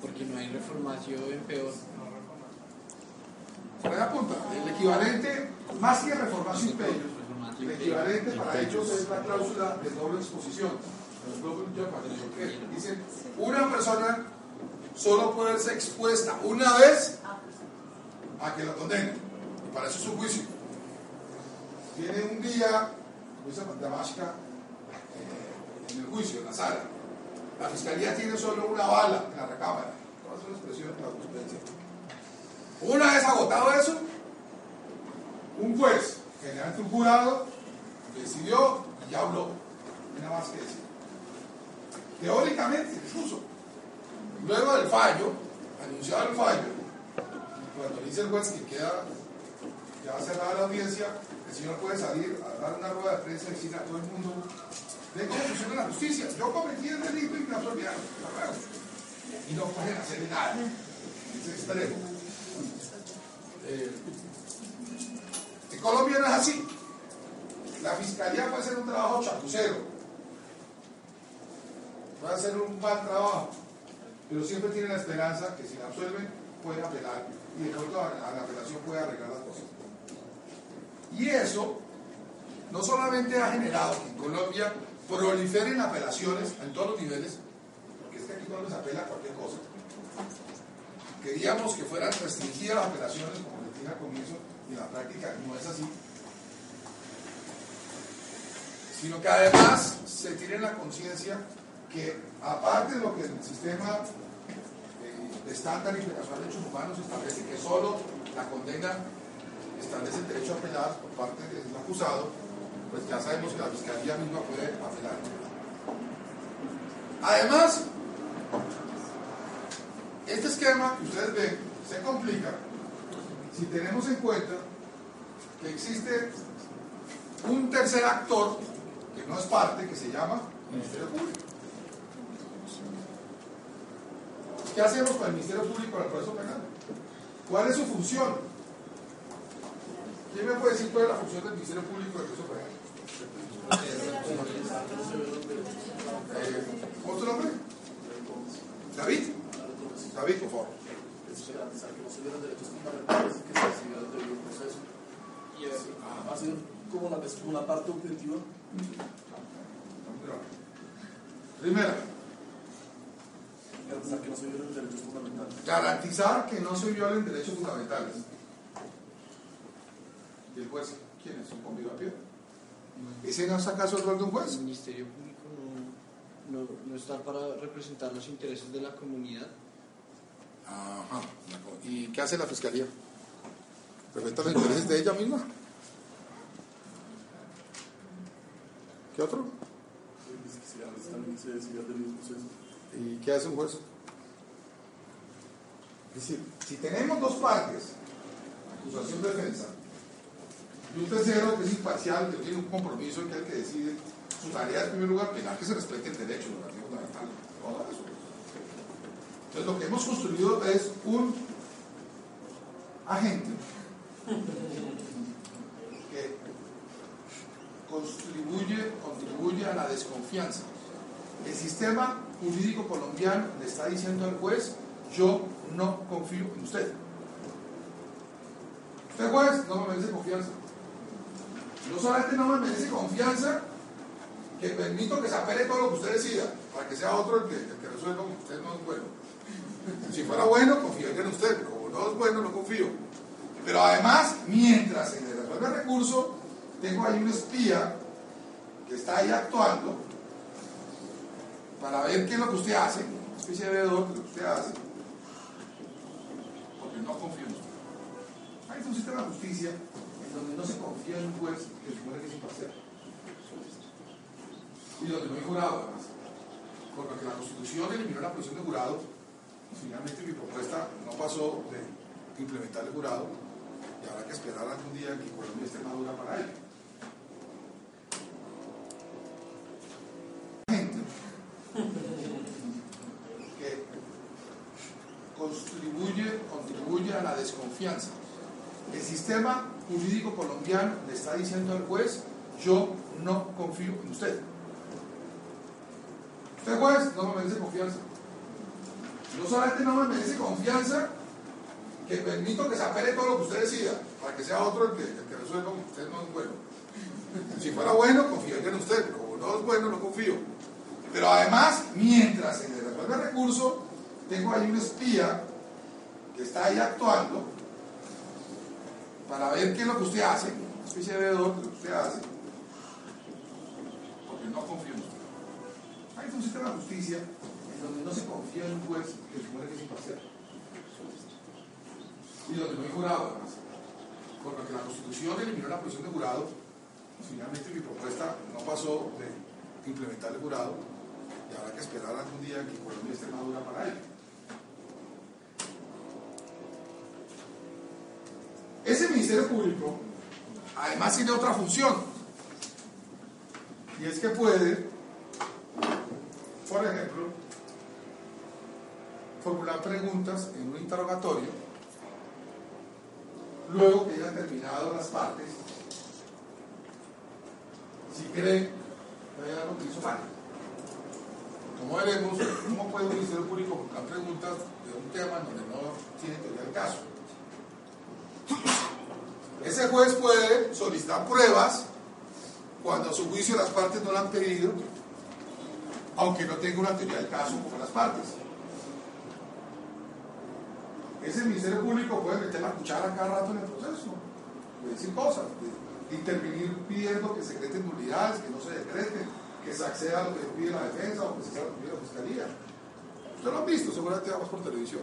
Porque no hay reformación peor. Por ahí apunta, el equivalente, más que reformación imperio, el equivalente para ellos es la cláusula de doble exposición. Dicen, una persona solo puede ser expuesta una vez a que la condenen. Y para eso es un juicio. Tiene un día, como dice Damasca, eh, en el juicio, en la sala. La fiscalía tiene solo una bala en la recámara. Todas son expresiones jurisprudencia. Una vez agotado eso, un juez, generalmente un jurado, decidió y ya habló. Nada más que decir. Teóricamente, incluso, luego del fallo, anunciado el fallo, cuando dice el juez que queda ya cerrada la audiencia, el señor puede salir a dar una rueda de prensa y decir a todo el mundo de cómo funciona la justicia. Yo cometí el delito y me absolvieron. Y no pueden hacer nada. Es extremo. Eh, en Colombia no es así. La fiscalía puede hacer un trabajo chapucero. Puede hacer un mal trabajo. Pero siempre tiene la esperanza que si la absuelven, pueden apelar. Y de pronto a la apelación puede arreglar las cosas. Y eso no solamente ha generado que en Colombia proliferen apelaciones en todos los niveles, porque es que aquí cuando se apela cualquier cosa. Queríamos que fueran restringidas las apelaciones, como les dije al comienzo, y en la práctica no es así. Sino que además se tiene la conciencia que, aparte de lo que el sistema eh, de estándar internacional de derechos humanos establece, que solo la condena establece el derecho a apelar por parte del acusado, pues ya sabemos que la fiscalía misma puede apelar. Además, este esquema que ustedes ven se complica si tenemos en cuenta que existe un tercer actor que no es parte, que se llama Ministerio Público. ¿Qué hacemos con el Ministerio Público en el proceso penal? ¿Cuál es su función? ¿Quién me puede decir cuál es la función del Ministerio Público en el proceso penal? Eh, ¿Cómo es tu nombre? David. David, por favor. Ha sido como una, parte objetiva. Primero, Garantizar que no se violen derechos fundamentales. garantizar que no se violen derechos fundamentales. ¿Y el juez? ¿Quién es? ¿Un convido a pie? ¿Ese no es acaso el rol de un El juez? Ministerio Público no, no, no está para representar los intereses de la comunidad. Ajá. ¿Y qué hace la fiscalía? ¿Representa los intereses de ella misma? ¿Qué otro? El. ¿Y qué hace un juez? Es decir, si tenemos dos partes, acusación defensa, y un tercero que es imparcial, que tiene un compromiso que es el que decide, su tarea en primer lugar pegar que se respete el derecho, es fundamental, todo eso. Entonces lo que hemos construido es un agente que contribuye, contribuye a la desconfianza. El sistema jurídico colombiano le está diciendo al juez, yo no confío en usted. Usted juez no me merece confianza. No solamente no me merece confianza, que permito que se apele todo lo que usted decida, para que sea otro el que, el que resuelva que usted no es bueno. Si fuera bueno, confiaría en usted, pero como no es bueno, no confío. Pero además, mientras se le resuelve el recurso, tengo ahí un espía que está ahí actuando para ver qué es lo que usted hace, una especie de veedor que usted hace, porque no confío en usted. Hay un sistema de justicia en donde no se confía en un juez que supone que es imparcial. Y donde no hay jurado, además. Porque la Constitución eliminó la posición de jurado, finalmente mi propuesta no pasó de implementar el jurado, y habrá que esperar algún día que Colombia esté madura para ello. Gente que contribuye, contribuye a la desconfianza. El sistema jurídico colombiano le está diciendo al juez, yo no confío en usted. Usted juez no me merece confianza. No solamente no me merece confianza, que permito que se apele todo lo que usted decida, para que sea otro el que, el que resuelva usted no es bueno. Si fuera bueno, confiaría en usted, como no es bueno, no confío. Pero además, mientras se le resuelve el recurso, tengo ahí un espía que está ahí actuando para ver qué es lo que usted hace, una especie de veedor lo que usted hace, porque no confío en usted. Hay un sistema de justicia en donde no se confía en un juez que supone que es imparcial. Y donde no hay jurado, además. Por lo que la Constitución eliminó la posición de jurado, finalmente mi propuesta no pasó de implementar el jurado y habrá que esperar algún día que Colombia esté madura para ello. Ministerio Público además tiene otra función y es que puede, por ejemplo, formular preguntas en un interrogatorio luego que hayan terminado las partes si creen que hay algo que hizo mal. Como veremos, ¿cómo puede un Ministerio Público formular preguntas de un tema donde no tiene teoría del caso? Ese juez puede solicitar pruebas cuando a su juicio las partes no la han pedido, aunque no tenga una teoría del caso como las partes. Ese Ministerio Público puede meter la cuchara cada rato en el proceso, de decir cosas, de intervenir pidiendo que se nulidades, que no se decreten, que se acceda a lo que pide la defensa o que se acceda a lo que pide la fiscalía. Ustedes lo han visto, seguramente vamos por televisión.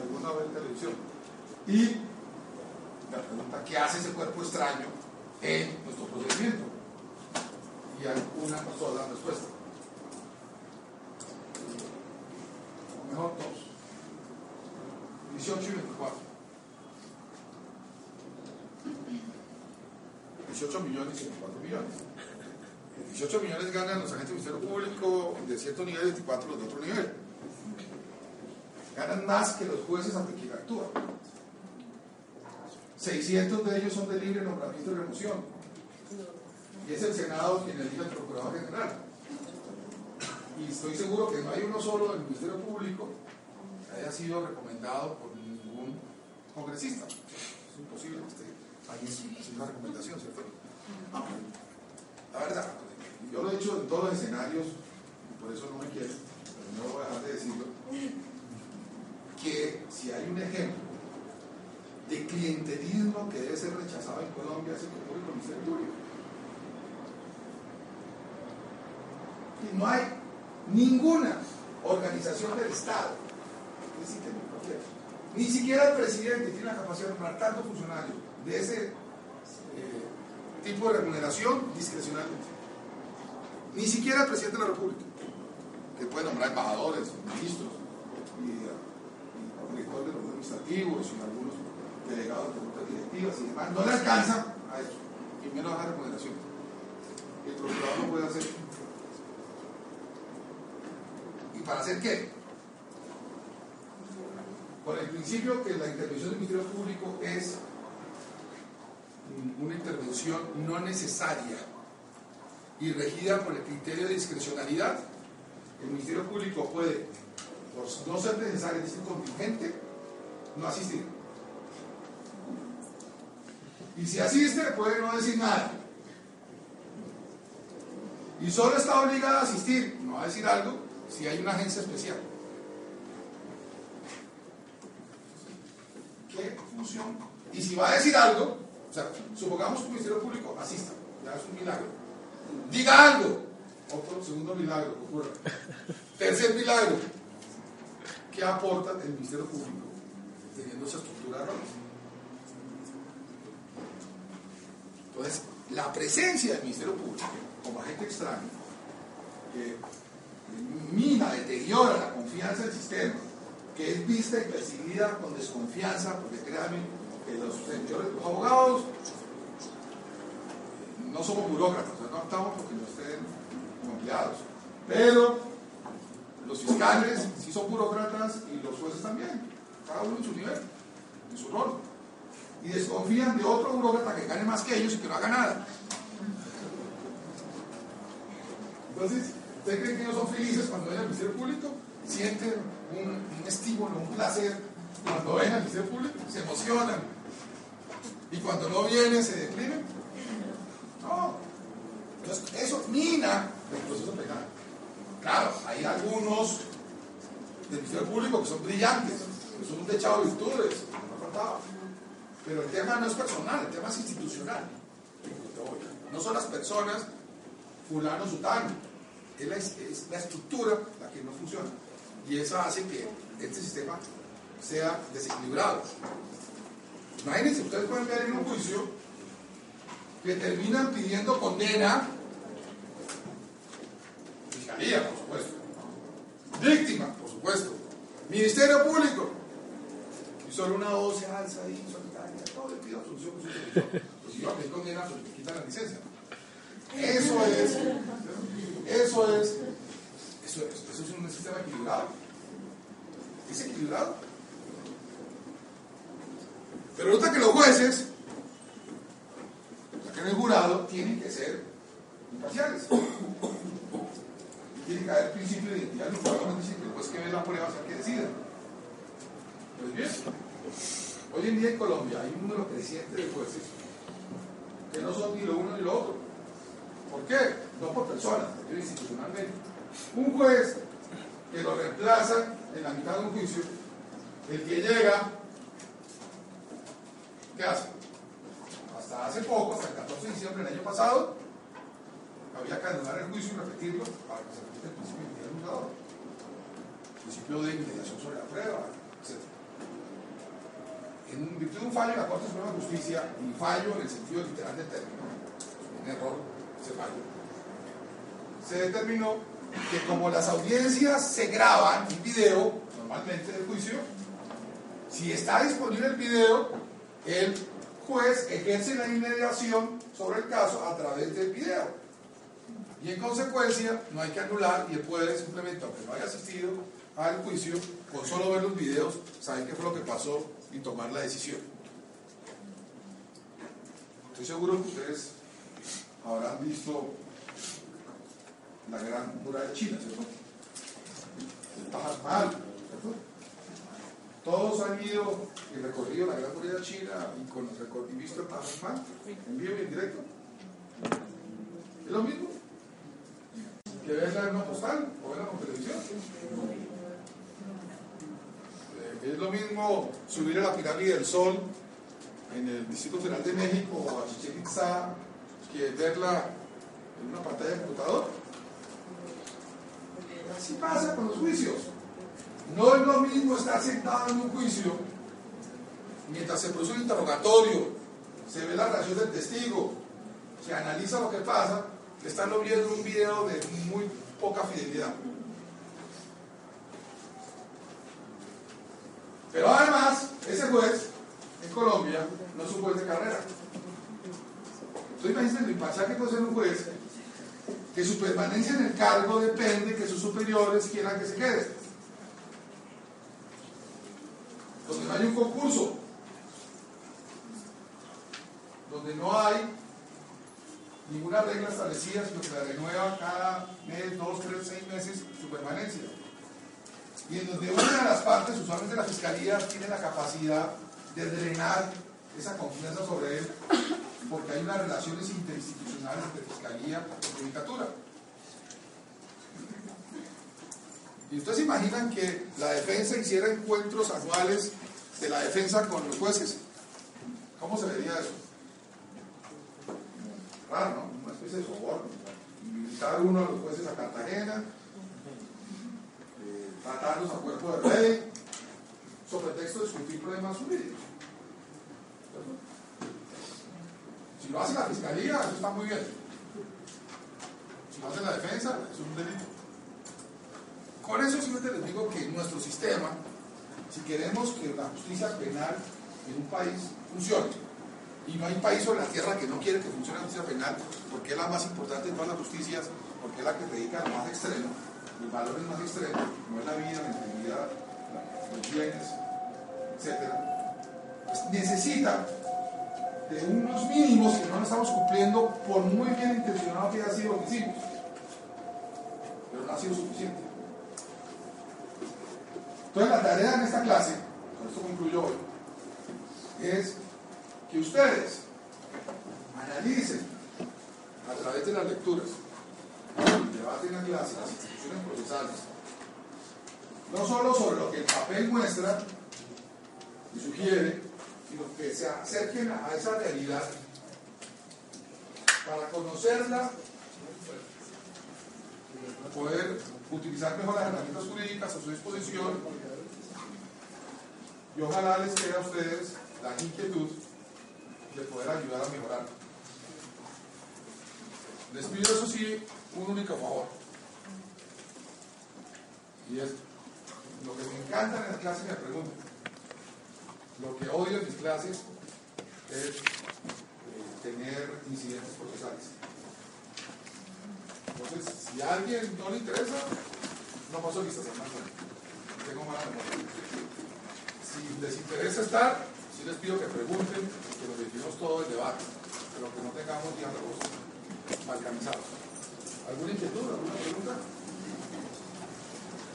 Alguna vez en televisión. Y la pregunta, ¿qué hace ese cuerpo extraño en nuestro procedimiento? Y hay una sola respuesta. O mejor dos. 18 y 24. 18 millones y 24 millones. 18 millones ganan los agentes del Ministerio Público de cierto nivel y 24 los de otro nivel. Ganan más que los jueces ante quien actúan. 600 de ellos son de libre nombramiento y remoción. Y es el Senado quien elige al Procurador General. Y estoy seguro que no hay uno solo del Ministerio Público que haya sido recomendado por ningún congresista. Es imposible que esté ahí sin una recomendación, ¿cierto? La verdad, yo lo he dicho en todos los escenarios, y por eso no me quiero, pero no voy a dejar de decirlo, que si hay un ejemplo de clientelismo que debe ser rechazado en Colombia es el que ocurre con. Y no hay ninguna organización del Estado, ni siquiera el presidente tiene la capacidad de nombrar tantos funcionarios de ese eh, tipo de remuneración discrecionalmente. Ni siquiera el presidente de la República, que puede nombrar embajadores, ministros y, y directores de los administrativos y algunos delegados de juntas directivas y demás, no le alcanza a eso, y menos la remuneración. El procurador no puede hacer. ¿Y para hacer qué? Con el principio que la intervención del Ministerio Público es una intervención no necesaria y regida por el criterio de discrecionalidad, el Ministerio Público puede, por no ser necesario, es decir, contingente, no asistir. Y si asiste, puede no decir nada. Y solo está obligado a asistir, no a decir algo, si hay una agencia especial. ¿Qué función? Y si va a decir algo, o sea, supongamos que un Ministerio Público asista, ya es un milagro. Diga algo. Otro segundo milagro que ocurra. Tercer milagro. ¿Qué aporta el Ministerio Público teniendo esa estructura rara? Entonces, la presencia del Ministerio Público como agente extraño, que mina, deteriora la confianza del sistema, que es vista y percibida con desconfianza, porque créanme que los señores, los abogados, no somos burócratas, no estamos porque no estén empleados, pero los fiscales sí son burócratas y los jueces también, cada uno en su nivel, en su rol. Y desconfían de otro burócrata que gane más que ellos y que no haga nada. Entonces, ¿ustedes creen que ellos son felices cuando ven al Ministerio Público? ¿Sienten un, estímulo, un placer cuando ven al Ministerio Público? ¿Se emocionan? ¿Y cuando no viene se deprimen? No. Entonces, eso mina el proceso penal. Claro, hay algunos del Ministerio Público que son brillantes, que son un techado de virtudes, no faltaba. Pero el tema no es personal, el tema es institucional. No son las personas, fulano, sutano. Es la, es la estructura la que no funciona. Y eso hace que este sistema sea desequilibrado. Imagínense, ustedes pueden ver en un juicio que terminan pidiendo condena, fiscalía, por supuesto, víctima, por supuesto, Ministerio Público, y solo una voz se alza ahí, solitaria, Pues si yo pues me quitan la licencia. Eso es, eso es, eso es, eso es un sistema equilibrado. ¿Es equilibrado? Pero resulta que los jueces, que en el jurado, tienen que ser imparciales. Tiene que haber principio de identidad. Los jugadores dicen que el juez que ve la prueba sea que decida. Pues bien, hoy en día en Colombia hay un número creciente de jueces que no son ni lo uno ni lo otro. ¿Por qué? No por personas, sino institucionalmente. Un juez que lo reemplaza en la mitad de un juicio, el que llega ¿Qué hace? Hasta hace poco, hasta el 14 de diciembre del año pasado, había que anular el juicio y repetirlo para que se repita el principio del juzgador. Principio de inmediación sobre la prueba. En virtud de un fallo de la Corte Suprema de Justicia, y fallo en el sentido literal del término, un error, ese fallo, se determinó que como las audiencias se graban en video, normalmente del juicio, si está disponible el video, el juez ejerce la inmediación sobre el caso a través del video. Y en consecuencia, no hay que anular y el puede simplemente, aunque no haya asistido al juicio, con solo ver los videos, saber qué fue lo que pasó y tomar la decisión. Estoy seguro que ustedes habrán visto la gran muralla china, ¿cierto? El Taj Mahal, ¿cierto? Todos han ido y recorrido la Gran Muralla China y, con, y visto el Taj Mahal en vivo y en directo. Es lo mismo que verla en una postal o verla por televisión. Es lo mismo subir a la pirámide del Sol en el Distrito Federal de México o a Chichen Itza que verla en una pantalla de computador. Así pasa con los juicios. No es lo mismo estar sentado en un juicio mientras se produce un interrogatorio, se ve la reacción del testigo, se analiza lo que pasa, que estarlo viendo un video de muy poca fidelidad. Pero además, ese juez en Colombia no es un juez de carrera. Entonces imagínense lo imparcial que ser un juez que su permanencia en el cargo depende que sus superiores quieran que se quede. donde no hay un concurso, donde no hay ninguna regla establecida, sino que la renueva cada mes, dos, tres, seis meses su permanencia. Y en donde una de las partes, usualmente la fiscalía, tiene la capacidad de drenar esa confianza sobre él, porque hay unas relaciones interinstitucionales entre fiscalía y judicatura. Y ustedes imaginan que la defensa hiciera encuentros anuales de la defensa con los jueces. ¿Cómo se vería eso? Raro, ¿no? Una especie de soborno. Invitar uno de los jueces a Cartagena, tratarlos a cuerpo de rey, sobre texto de discutir problemas jurídicos. Si lo hace la fiscalía, eso está muy bien. Si lo hace la defensa, es un delito. Con eso simplemente les digo que nuestro sistema, si queremos que la justicia penal en un país funcione, y no hay país sobre la tierra que no quiere que funcione la justicia penal, porque es la más importante de todas las justicias, porque es la que dedica a lo más extremo, los valores más extremos, como es la vida, la integridad, los bienes, etc., pues necesita de unos mínimos que no estamos cumpliendo por muy bien intencionado que haya sido lo que hicimos. Pero no ha sido suficiente. Entonces la tarea en esta clase, con esto concluyo hoy, es que ustedes analicen a través de las lecturas, debate en la clase, las instituciones procesales, no solo sobre lo que el papel muestra y sugiere, sino que se acerquen a esa realidad para conocerla, poder utilizar mejor las herramientas jurídicas a su disposición y ojalá les quede a ustedes la inquietud de poder ayudar a mejorar. Les pido eso sí un único favor. Y es lo que me encanta en las clases me preguntan. Lo que odio en mis clases es eh, tener incidentes procesales. Entonces, si a alguien no le interesa, no paso listas Tengo mala memoria. Si les interesa estar, sí les pido que pregunten, que nos definimos todo el debate, pero que no tengamos diálogos balcanizados. ¿Alguna inquietud? ¿Alguna pregunta?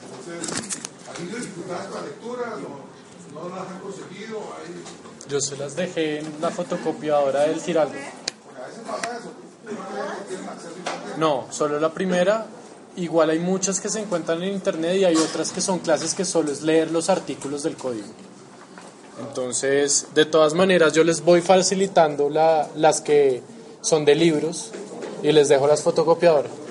Entonces, ¿alguien dificultades con la lectura? ¿No, no las han conseguido? Ahí... Yo se las dejé en la fotocopiadora del Giraldo. No, solo la primera. Igual hay muchas que se encuentran en internet y hay otras que son clases que solo es leer los artículos del código. Entonces, de todas maneras, yo les voy facilitando la, las que son de libros y les dejo las fotocopiadoras.